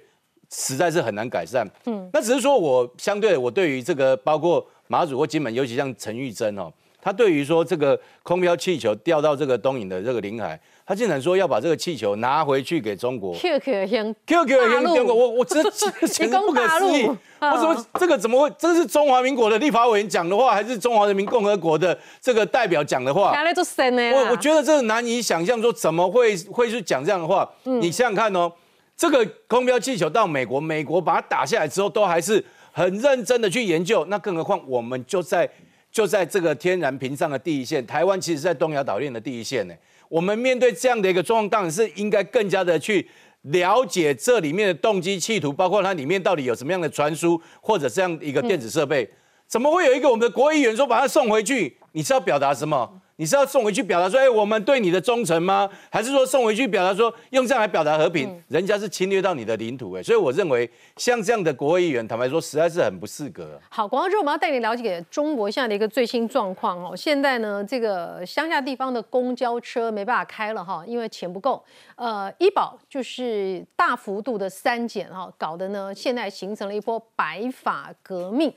实在是很难改善。嗯那只是说我相对我对于这个包括马祖或金门，尤其像陈玉珍哦，他对于说这个空飘气球掉到这个东引的这个领海，他竟然说要把这个气球拿回去给中国。QQ 先 QQ 也大陆中国，我我真 简直不可思议。我怎么这个怎么会？这是中华民国的立法委员讲的话，还是中华人民共和国的这个代表讲的话？我我觉得这个难以想象，说怎么会会去讲这样的话？你想想看哦，这个空标气球到美国，美国把它打下来之后，都还是很认真的去研究。那更何况我们就在就在这个天然屏障的第一线，台湾其实在东亚岛链的第一线呢。我们面对这样的一个状况，当然是应该更加的去了解这里面的动机企图，包括它里面到底有什么样的传输或者这样一个电子设备。怎么会有一个我们的国议员说把它送回去？你是要表达什么？你是要送回去表达说，哎，我们对你的忠诚吗？还是说送回去表达说用这样来表达和平？人家是侵略到你的领土，哎，所以我认为像这样的国会议员，坦白说实在是很不适格。好，广告之后我们要带你了解中国现在的一个最新状况哦。现在呢，这个乡下地方的公交车没办法开了哈，因为钱不够。呃，医保就是大幅度的删减哈，搞得呢现在形成了一波白发革命。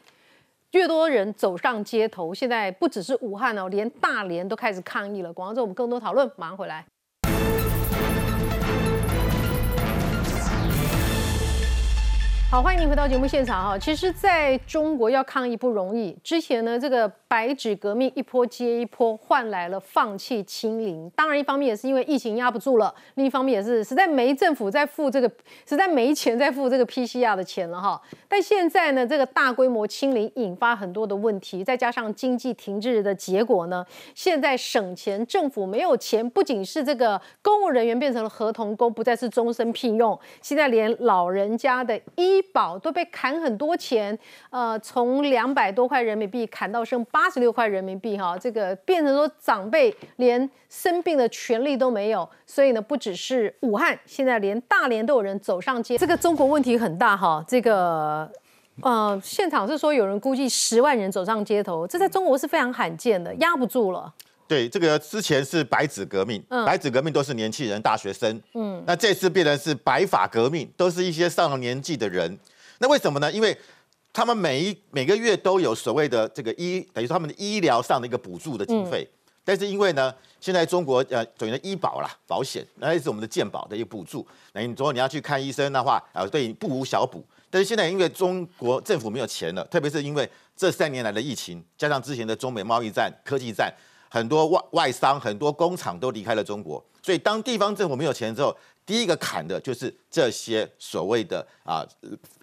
越多人走上街头，现在不只是武汉哦，连大连都开始抗议了。广州我们更多讨论，马上回来。好，欢迎您回到节目现场哈。其实，在中国要抗议不容易。之前呢，这个白纸革命一波接一波，换来了放弃清零。当然，一方面也是因为疫情压不住了，另一方面也是实在没政府在付这个，实在没钱在付这个 PCR 的钱了哈。但现在呢，这个大规模清零引发很多的问题，再加上经济停滞的结果呢，现在省钱，政府没有钱，不仅是这个公务人员变成了合同工，不再是终身聘用，现在连老人家的医保都被砍很多钱，呃，从两百多块人民币砍到剩八十六块人民币，哈，这个变成说长辈连生病的权利都没有，所以呢，不只是武汉，现在连大连都有人走上街，这个中国问题很大哈，这个。呃，现场是说有人估计十万人走上街头，这在中国是非常罕见的，压不住了。对，这个之前是白纸革命，嗯白纸革命都是年轻人、大学生，嗯那这次变成是白发革命，都是一些上了年纪的人。那为什么呢？因为他们每一每个月都有所谓的这个医，等于说他们的医疗上的一个补助的经费。但是因为呢，现在中国呃，等于的医保啦、保险，那也是我们的健保的一个补助。那你说你要去看医生的话，啊，对你不无小补。但是现在因为中国政府没有钱了，特别是因为这三年来的疫情，加上之前的中美贸易战、科技战，很多外外商、很多工厂都离开了中国，所以当地方政府没有钱之后，第一个砍的就是这些所谓的啊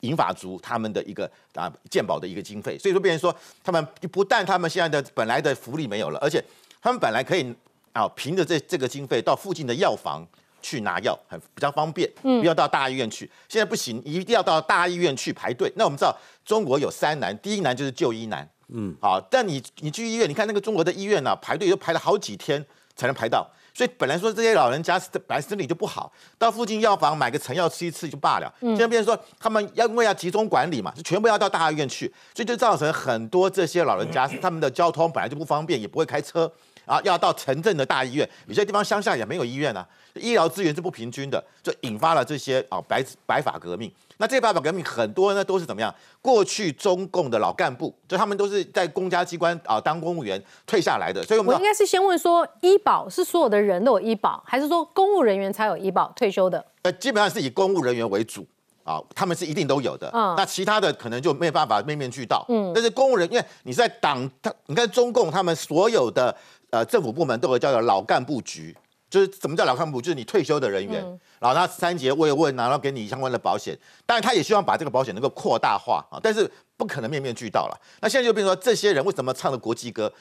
银发族他们的一个啊健保的一个经费，所以说变成说他们不但他们现在的本来的福利没有了，而且他们本来可以啊凭着这这个经费到附近的药房。去拿药很比较方便，嗯不要到大医院去。现在不行，一定要到大医院去排队。那我们知道中国有三难，第一难就是就医难，嗯，好，但你你去医院，你看那个中国的医院呢、啊排队都排了好几天才能排到。所以本来说这些老人家本来身体就不好，到附近药房买个成药吃一次就罢了。嗯现在变成说他们要因为要集中管理嘛，就全部要到大医院去，所以就造成很多这些老人家他们的交通本来就不方便，也不会开车。啊，要到城镇的大医院，有些地方乡下也没有医院啊，医疗资源是不平均的，就引发了这些啊白白法革命。那这些白法革命很多呢都是怎么样？过去中共的老干部，就他们都是在公家机关啊当公务员退下来的，所以我们我应该是先问说，医保是所有的人都有医保，还是说公务人员才有医保退休的？呃基本上是以公务人员为主。啊，他们是一定都有的，嗯那其他的可能就没有办法面面俱到，嗯但是公务人，因为你是在党，他你看中共他们所有的呃政府部门都有叫做老干部局，就是什么叫老干部？就是你退休的人员，嗯然后他三节慰问啊，然后给你相关的保险，当然他也希望把这个保险能够扩大化啊，但是不可能面面俱到了。那现在就变成说，这些人为什么唱的国际歌？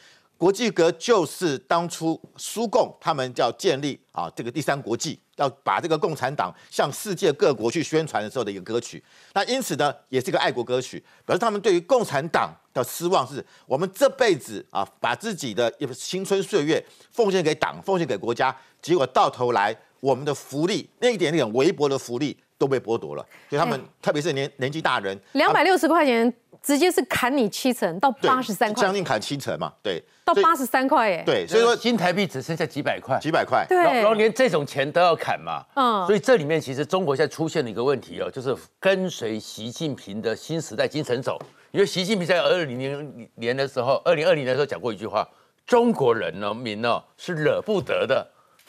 国际歌就是当初苏共他们要建立啊这个第三国际，要把这个共产党向世界各国去宣传的时候的一个歌曲。那因此呢，也是一个爱国歌曲，表示他们对于共产党的失望是，我们这辈子啊把自己的青春岁月奉献给党，奉献给国家，结果到头来我们的福利那一点点微薄的福利都被剥夺了。所以他们、哎。特别是年年纪大人，两百六十块钱直接是砍你七成到对八十三块。将，近砍七成嘛，对，到八十三块耶。对，所以说新台币只剩下几百块，几百块，对。然后然后连这种钱都要砍嘛，嗯。所以这里面其实中国现在出现了一个问题哦，就是跟随习近平的新时代精神走。因为习近平在二零零年的时候，二零二零年的时候讲过一句话：中国人呢民呢是惹不得的，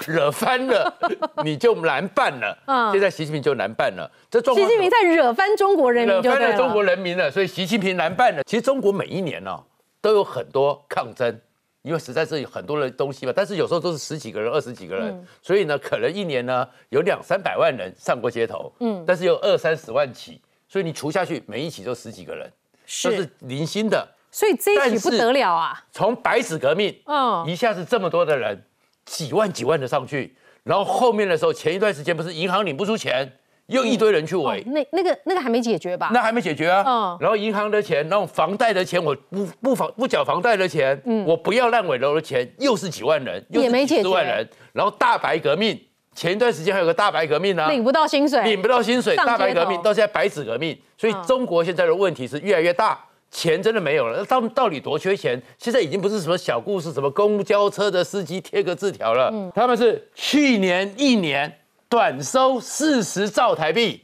惹翻了 你就难办了。嗯现在习近平就难办了，这状习近平在惹翻中国人民惹。翻了中国人民了，所以习近平难办了。其实中国每一年呢、都有很多抗争，因为实在是有很多的东西嘛，但是有时候都是十几个人、二十几个人，嗯所以呢，可能一年呢有两三百万人上过街头，嗯但是有二三十万起，所以你除下去，每一起都十几个人，是都是零星的。所以这一起不得了啊！从白纸革命，嗯一下子这么多的人，几万几万的上去，然后后面的时候，前一段时间不是银行领不出钱，又一堆人去围，那那个那个还没解决吧？那还没解决啊。嗯然后银行的钱，那种房贷的钱，我不不房不缴房贷的钱，我不要烂尾楼的钱，又是几万人，又是几十万人。然后大白革命，前一段时间还有个大白革命啊，领不到薪水，领不到薪水，大白革命到现在白纸革命，所以嗯。中国现在的问题是越来越大。钱真的没有了，那他们到底多缺钱？现在已经不是什么小故事，什么公交车的司机贴个字条了，嗯他们是去年一年短收四十兆台币，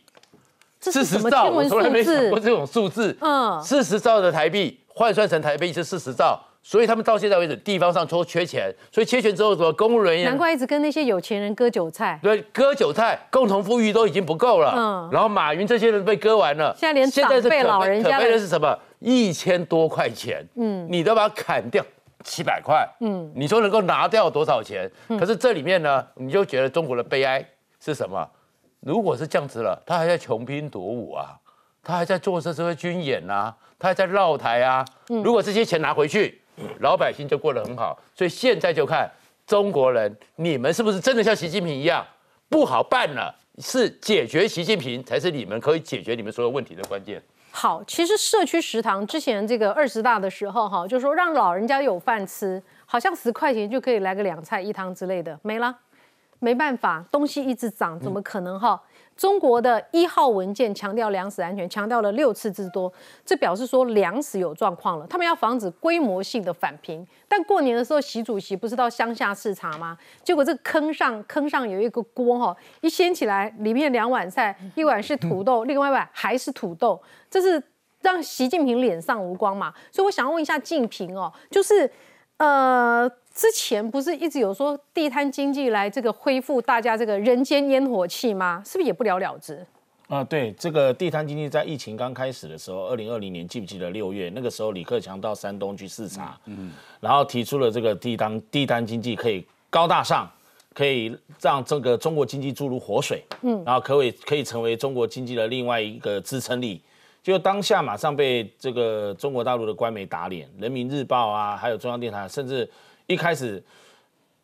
四十兆，我从来没想过这种数字。嗯四十兆的台币换算成台币是四十兆，所以他们到现在为止地方上都缺钱，所以缺钱之后什么公务人员难怪一直跟那些有钱人割韭菜。对，割韭菜，共同富裕都已经不够了。嗯然后马云这些人被割完了，现在连现在是长辈老人家的悲的是什么？一千多块钱，嗯你都把它砍掉七百块，嗯你说能够拿掉多少钱？可是这里面呢，你就觉得中国的悲哀是什么？如果是这样子了，他还在穷兵黩武啊，他还在做这些军演啊，他还在绕台啊。嗯如果这些钱拿回去，老百姓就过得很好。所以现在就看中国人，你们是不是真的像习近平一样不好办了？是解决习近平才是你们可以解决你们所有问题的关键。好，其实社区食堂之前这个二十大的时候，哈，就说让老人家有饭吃，好像十块钱就可以来个两菜一汤之类的，没了。没办法，东西一直涨，怎么可能哈？中国的一号文件强调粮食安全，强调了六次之多，这表示说粮食有状况了。他们要防止规模性的返贫。但过年的时候，习主席不是到乡下视察吗？结果这坑上坑上有一个锅哈，一掀起来，里面两碗菜，一碗是土豆，另外一碗还是土豆，这是让习近平脸上无光嘛？所以我想要问一下静平哦，就是呃。之前不是一直有说地摊经济来这个恢复大家这个人间烟火气吗？是不是也不了了之？啊，对，这个地摊经济在疫情刚开始的时候，二零二零年记不记得六月那个时候，李克强到山东去视察，嗯，然后提出了这个地摊地摊经济可以高大上，可以让这个中国经济注入活水，嗯，然后可以可以成为中国经济的另外一个支撑力。就当下马上被这个中国大陆的官媒打脸，人民日报啊，还有中央电台，甚至。一开始，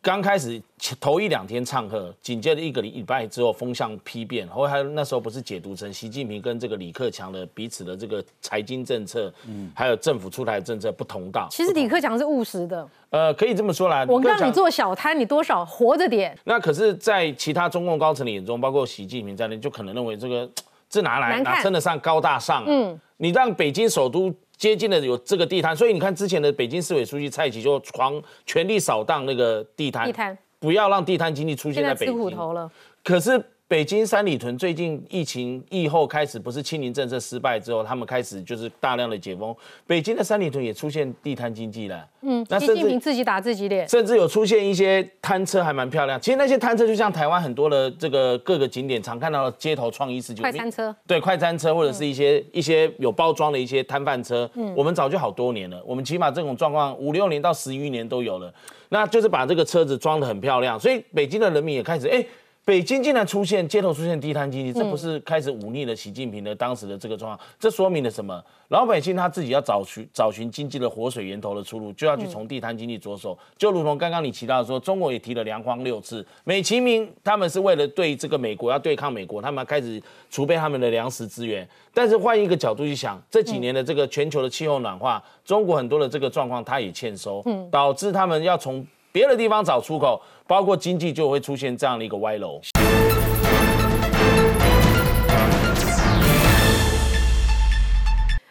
刚开始头一两天唱和，紧接着一个礼拜之后风向批变，后来那时候不是解读成习近平跟这个李克强的彼此的这个财经政策，嗯，还有政府出台的政策不同道。其实李克强是务实的，呃，可以这么说来，我让你做小摊，你多少活着点。那可是，在其他中共高层的眼中，包括习近平在内，就可能认为这个这拿来哪称得上高大上？嗯，你让北京首都。接近的有这个地摊，所以你看之前的北京市委书记蔡奇就狂全力扫荡那个地摊，地摊不要让地摊经济出现在北京。吃苦头了。可是。北京三里屯最近疫情疫后开始，不是清零政策失败之后，他们开始就是大量的解封。北京的三里屯也出现地摊经济了。嗯，那习近平自己打自己脸，甚至有出现一些摊车还蛮漂亮。其实那些摊车就像台湾很多的这个各个景点常看到的街头创意式，快餐车。对，快餐车或者是一些一些有包装的一些摊贩车。嗯，我们早就好多年了，我们起码这种状况五六年到十余年都有了。那就是把这个车子装的很漂亮，所以北京的人民也开始哎。北京竟然出现街头出现地摊经济，这不是开始忤逆了习近平的当时的这个状况？这说明了什么？老百姓他自己要找寻找寻经济的活水源头的出路，就要去从地摊经济着手。就如同刚刚你提到说，中国也提了粮荒六次，美其名他们是为了对这个美国要对抗美国，他们开始储备他们的粮食资源。但是换一个角度去想，这几年的这个全球的气候暖化，中国很多的这个状况他也欠收，导致他们要从别的地方找出口。包括经济就会出现这样的一个歪楼。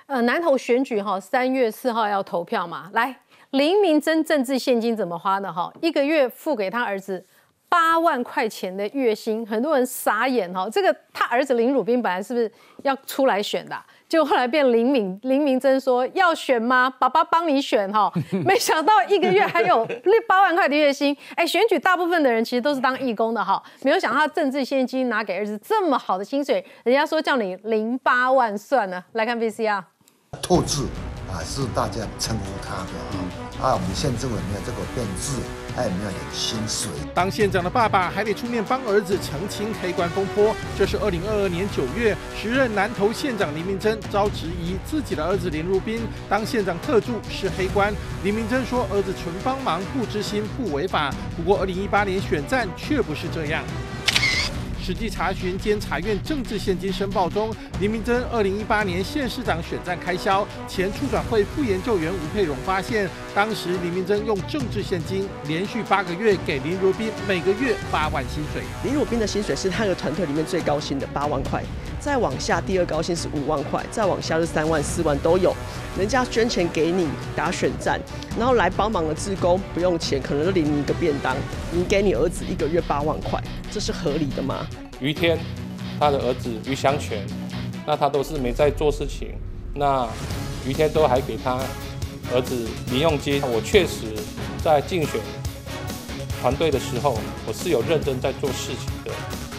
呃，南投选举哈，三月四号要投票嘛。来，林明珍政治现金怎么花的哈？一个月付给他儿子八万块钱的月薪，很多人傻眼哈。这个他儿子林汝斌本来是不是要出来选的？就后来变林敏林明珍说要选吗？爸爸帮你选哈，没想到一个月还有六 八万块的月薪。哎，选举大部分的人其实都是当义工的哈，没有想到他政治现金拿给儿子这么好的薪水，人家说叫你零八万算了。来看 VCR，透支啊，是大家称呼他的啊，啊，我们县政委没有这个变质。还有没有点薪水？当县长的爸爸还得出面帮儿子澄清黑官风波。这是二零二二年九月，时任南投县长林明珍遭质疑自己的儿子林如斌当县长特助是黑官。林明珍说儿子纯帮忙，不知心，不违法。不过二零一八年选战却不是这样。实际查询监察院政治现金申报中，林明珍二零一八年县市长选战开销，前处转会副研究员吴佩荣发现，当时林明珍用政治现金连续八个月给林如斌每个月八万薪水。林如斌的薪水是他的团队里面最高薪的八万块，再往下第二高薪是五万块，再往下是三万、四万都有。人家捐钱给你打选战，然后来帮忙的志工不用钱，可能就领你一个便当，你给你儿子一个月八万块，这是合理的吗？于天，他的儿子于祥全，那他都是没在做事情，那于天都还给他儿子零用金。我确实在竞选团队的时候，我是有认真在做事情的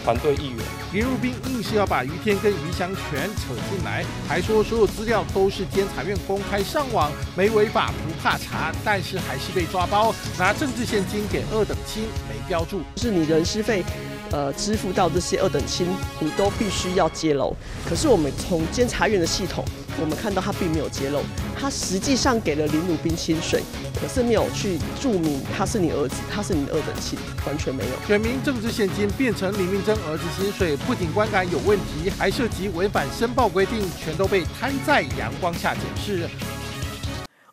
团队议员。林如斌硬是要把于天跟于翔全扯进来，还说所有资料都是监察院公开上网，没违法不怕查，但是还是被抓包，拿政治现金给二等亲，没标注，是你人事费。呃，支付到这些二等亲，你都必须要揭露。可是我们从监察院的系统，我们看到他并没有揭露，他实际上给了林鲁宾薪水，可是没有去注明他是你儿子，他是你的二等亲，完全没有。选民政治现金变成林明珍儿子薪水，不仅观感有问题，还涉及违反申报规定，全都被摊在阳光下检视。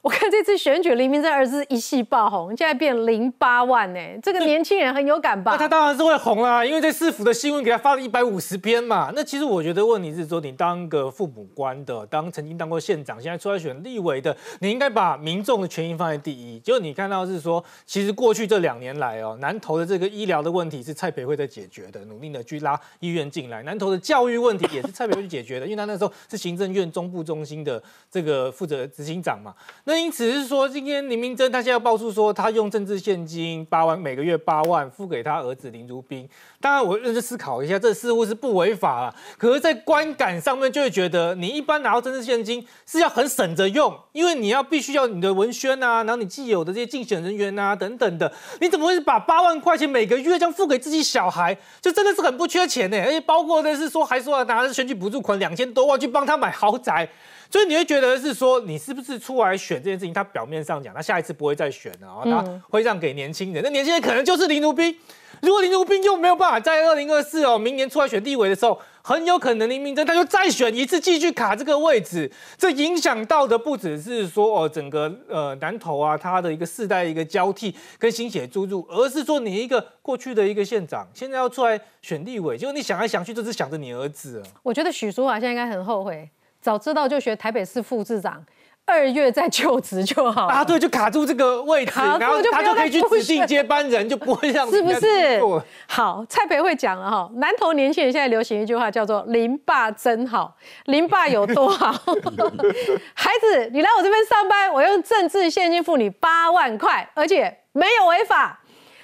我看这次选举，黎明真儿子一系爆红，现在变零八万呢，这个年轻人很有感吧？那他当然是会红啦，因为这市府的新闻给他发了一百五十篇嘛。那其实我觉得问题是说，你当个父母官的，当曾经当过县长，现在出来选立委的，你应该把民众的权益放在第一。就你看到是说，其实过去这两年来哦，南投的这个医疗的问题是蔡培慧在解决的，努力的去拉医院进来。南投的教育问题也是蔡培慧去解决的，因为他那时候是行政院中部中心的这个负责执行长嘛。那因此是说，今天林明珍他现在爆出说，他用政治现金八万，每个月八万付给他儿子林如冰。当然，我认真思考一下，这似乎是不违法了。可是，在观感上面就会觉得，你一般拿到政治现金是要很省着用，因为你要必须要你的文宣啊，然后你既有的这些竞选人员啊等等的，你怎么会把八万块钱每个月这样付给自己小孩？就真的是很不缺钱呢。而且包括的是说，还说要拿着选举补助款两千多万去帮他买豪宅。所以你会觉得是说，你是不是出来选这件事情？他表面上讲，他下一次不会再选了，然后他会让给年轻人。那年轻人可能就是林如冰。如果林如冰又没有办法在二零二四哦，明年出来选立委的时候，很有可能林明珍他就再选一次，继续卡这个位置。这影响到的不只是说哦，整个呃南投啊，他的一个世代一个交替跟心血注入，而是说你一个过去的一个县长，现在要出来选立委，结果你想来想去，就是想着你儿子。我觉得许淑华现在应该很后悔。早知道就学台北市副市长，二月再就职就好啊！对，就卡住这个位置，然后他就可以去指定接班人，就不会这样。是不是？好，蔡培慧讲了哈，南投年轻人现在流行一句话叫做“林爸真好”，林爸有多好？孩子，你来我这边上班，我用政治现金付你八万块，而且没有违法。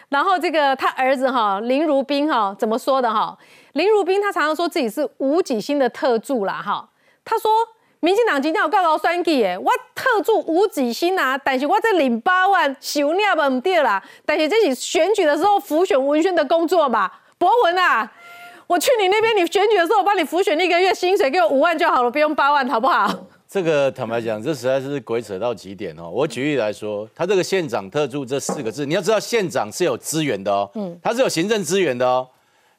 然后这个他儿子哈林如冰哈怎么说的哈？林如冰他常常说自己是无几星的特助啦哈。他说：“民进党今天有告高选举诶，我特助无几星啊，但是我这领八万收你也唔对啦。但是这是选举的时候浮选文宣的工作嘛，博文啊，我去你那边，你选举的时候我帮你浮选一个月薪水给我五万就好了，不用八万，好不好？”这个坦白讲，这实在是鬼扯到极点哦。我举例来说，他这个县长特助这四个字，你要知道县长是有资源的哦，嗯，他是有行政资源的哦。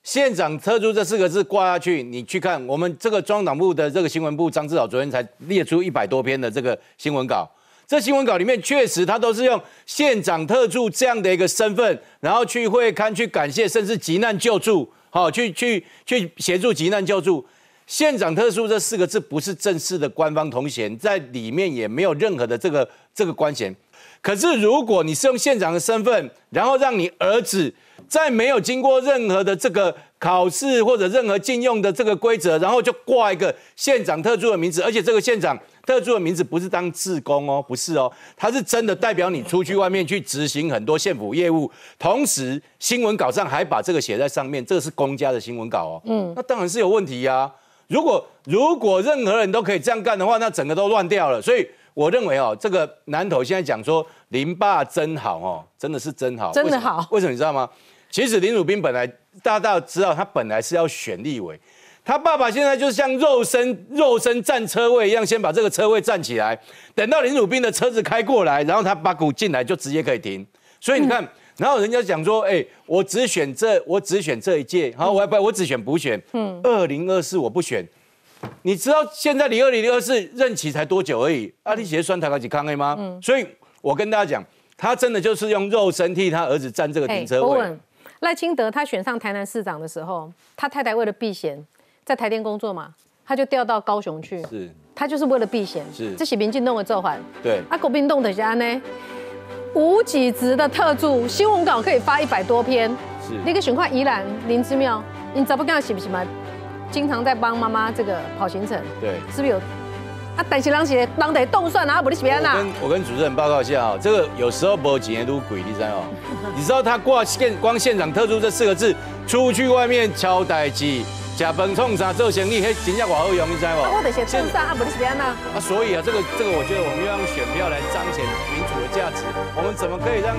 县长特助这四个字挂下去，你去看我们这个中党部的这个新闻部张志豪昨天才列出一百多篇的这个新闻稿，这新闻稿里面确实他都是用县长特助这样的一个身份，然后去会刊去感谢，甚至急难救助，好去去去协助急难救助。县长特助这四个字不是正式的官方头衔，在里面也没有任何的这个这个官衔。可是如果你是用县长的身份，然后让你儿子。在没有经过任何的这个考试或者任何禁用的这个规则，然后就挂一个县长特助的名字，而且这个县长特助的名字不是当志工哦，不是哦，他是真的代表你出去外面去执行很多县府业务，同时新闻稿上还把这个写在上面，这个是公家的新闻稿哦，嗯，那当然是有问题呀。如果如果任何人都可以这样干的话，那整个都乱掉了。所以我认为哦，这个南投现在讲说林爸真好哦，真的是真好，真的好，为什么你知道吗？其实林汝斌本来大家都知道，他本来是要选立委，他爸爸现在就像肉身肉身占车位一样，先把这个车位占起来，等到林汝斌的车子开过来，然后他把股进来就直接可以停。所以你看，然后人家讲说，哎，我只选这，我只选这一届，好，我不，我只选补选。嗯，二零二四我不选。你知道现在离二零二四任期才多久而已？阿里杰酸台高几康 A 吗？嗯，所以我跟大家讲，他真的就是用肉身替他儿子占这个停车位。赖清德他选上台南市长的时候，他太太为了避嫌，在台电工作嘛，他就调到高雄去。是，他就是为了避嫌。是，这是民进党的做法。对。啊，国民党的家呢，无几职的特助，新闻稿可以发一百多篇。是。那个选快宜兰林之妙，你怎不跟他行不行嘛？经常在帮妈妈这个跑行程。对。是不是有？啊，但是人是人得动算啊，不你是边啊？我跟我跟主持人报告一下啊，这个有时候无钱都鬼，你知道哦？你知道他挂现光现场特殊这四个字，出去外面敲代机、假崩冲啥做生意，嘿，真正好用，你知道不？我得写真上啊，不你是边啊？啊，所以啊，这个这个，我觉得我们要用选票来彰显民主的价值，我们怎么可以让？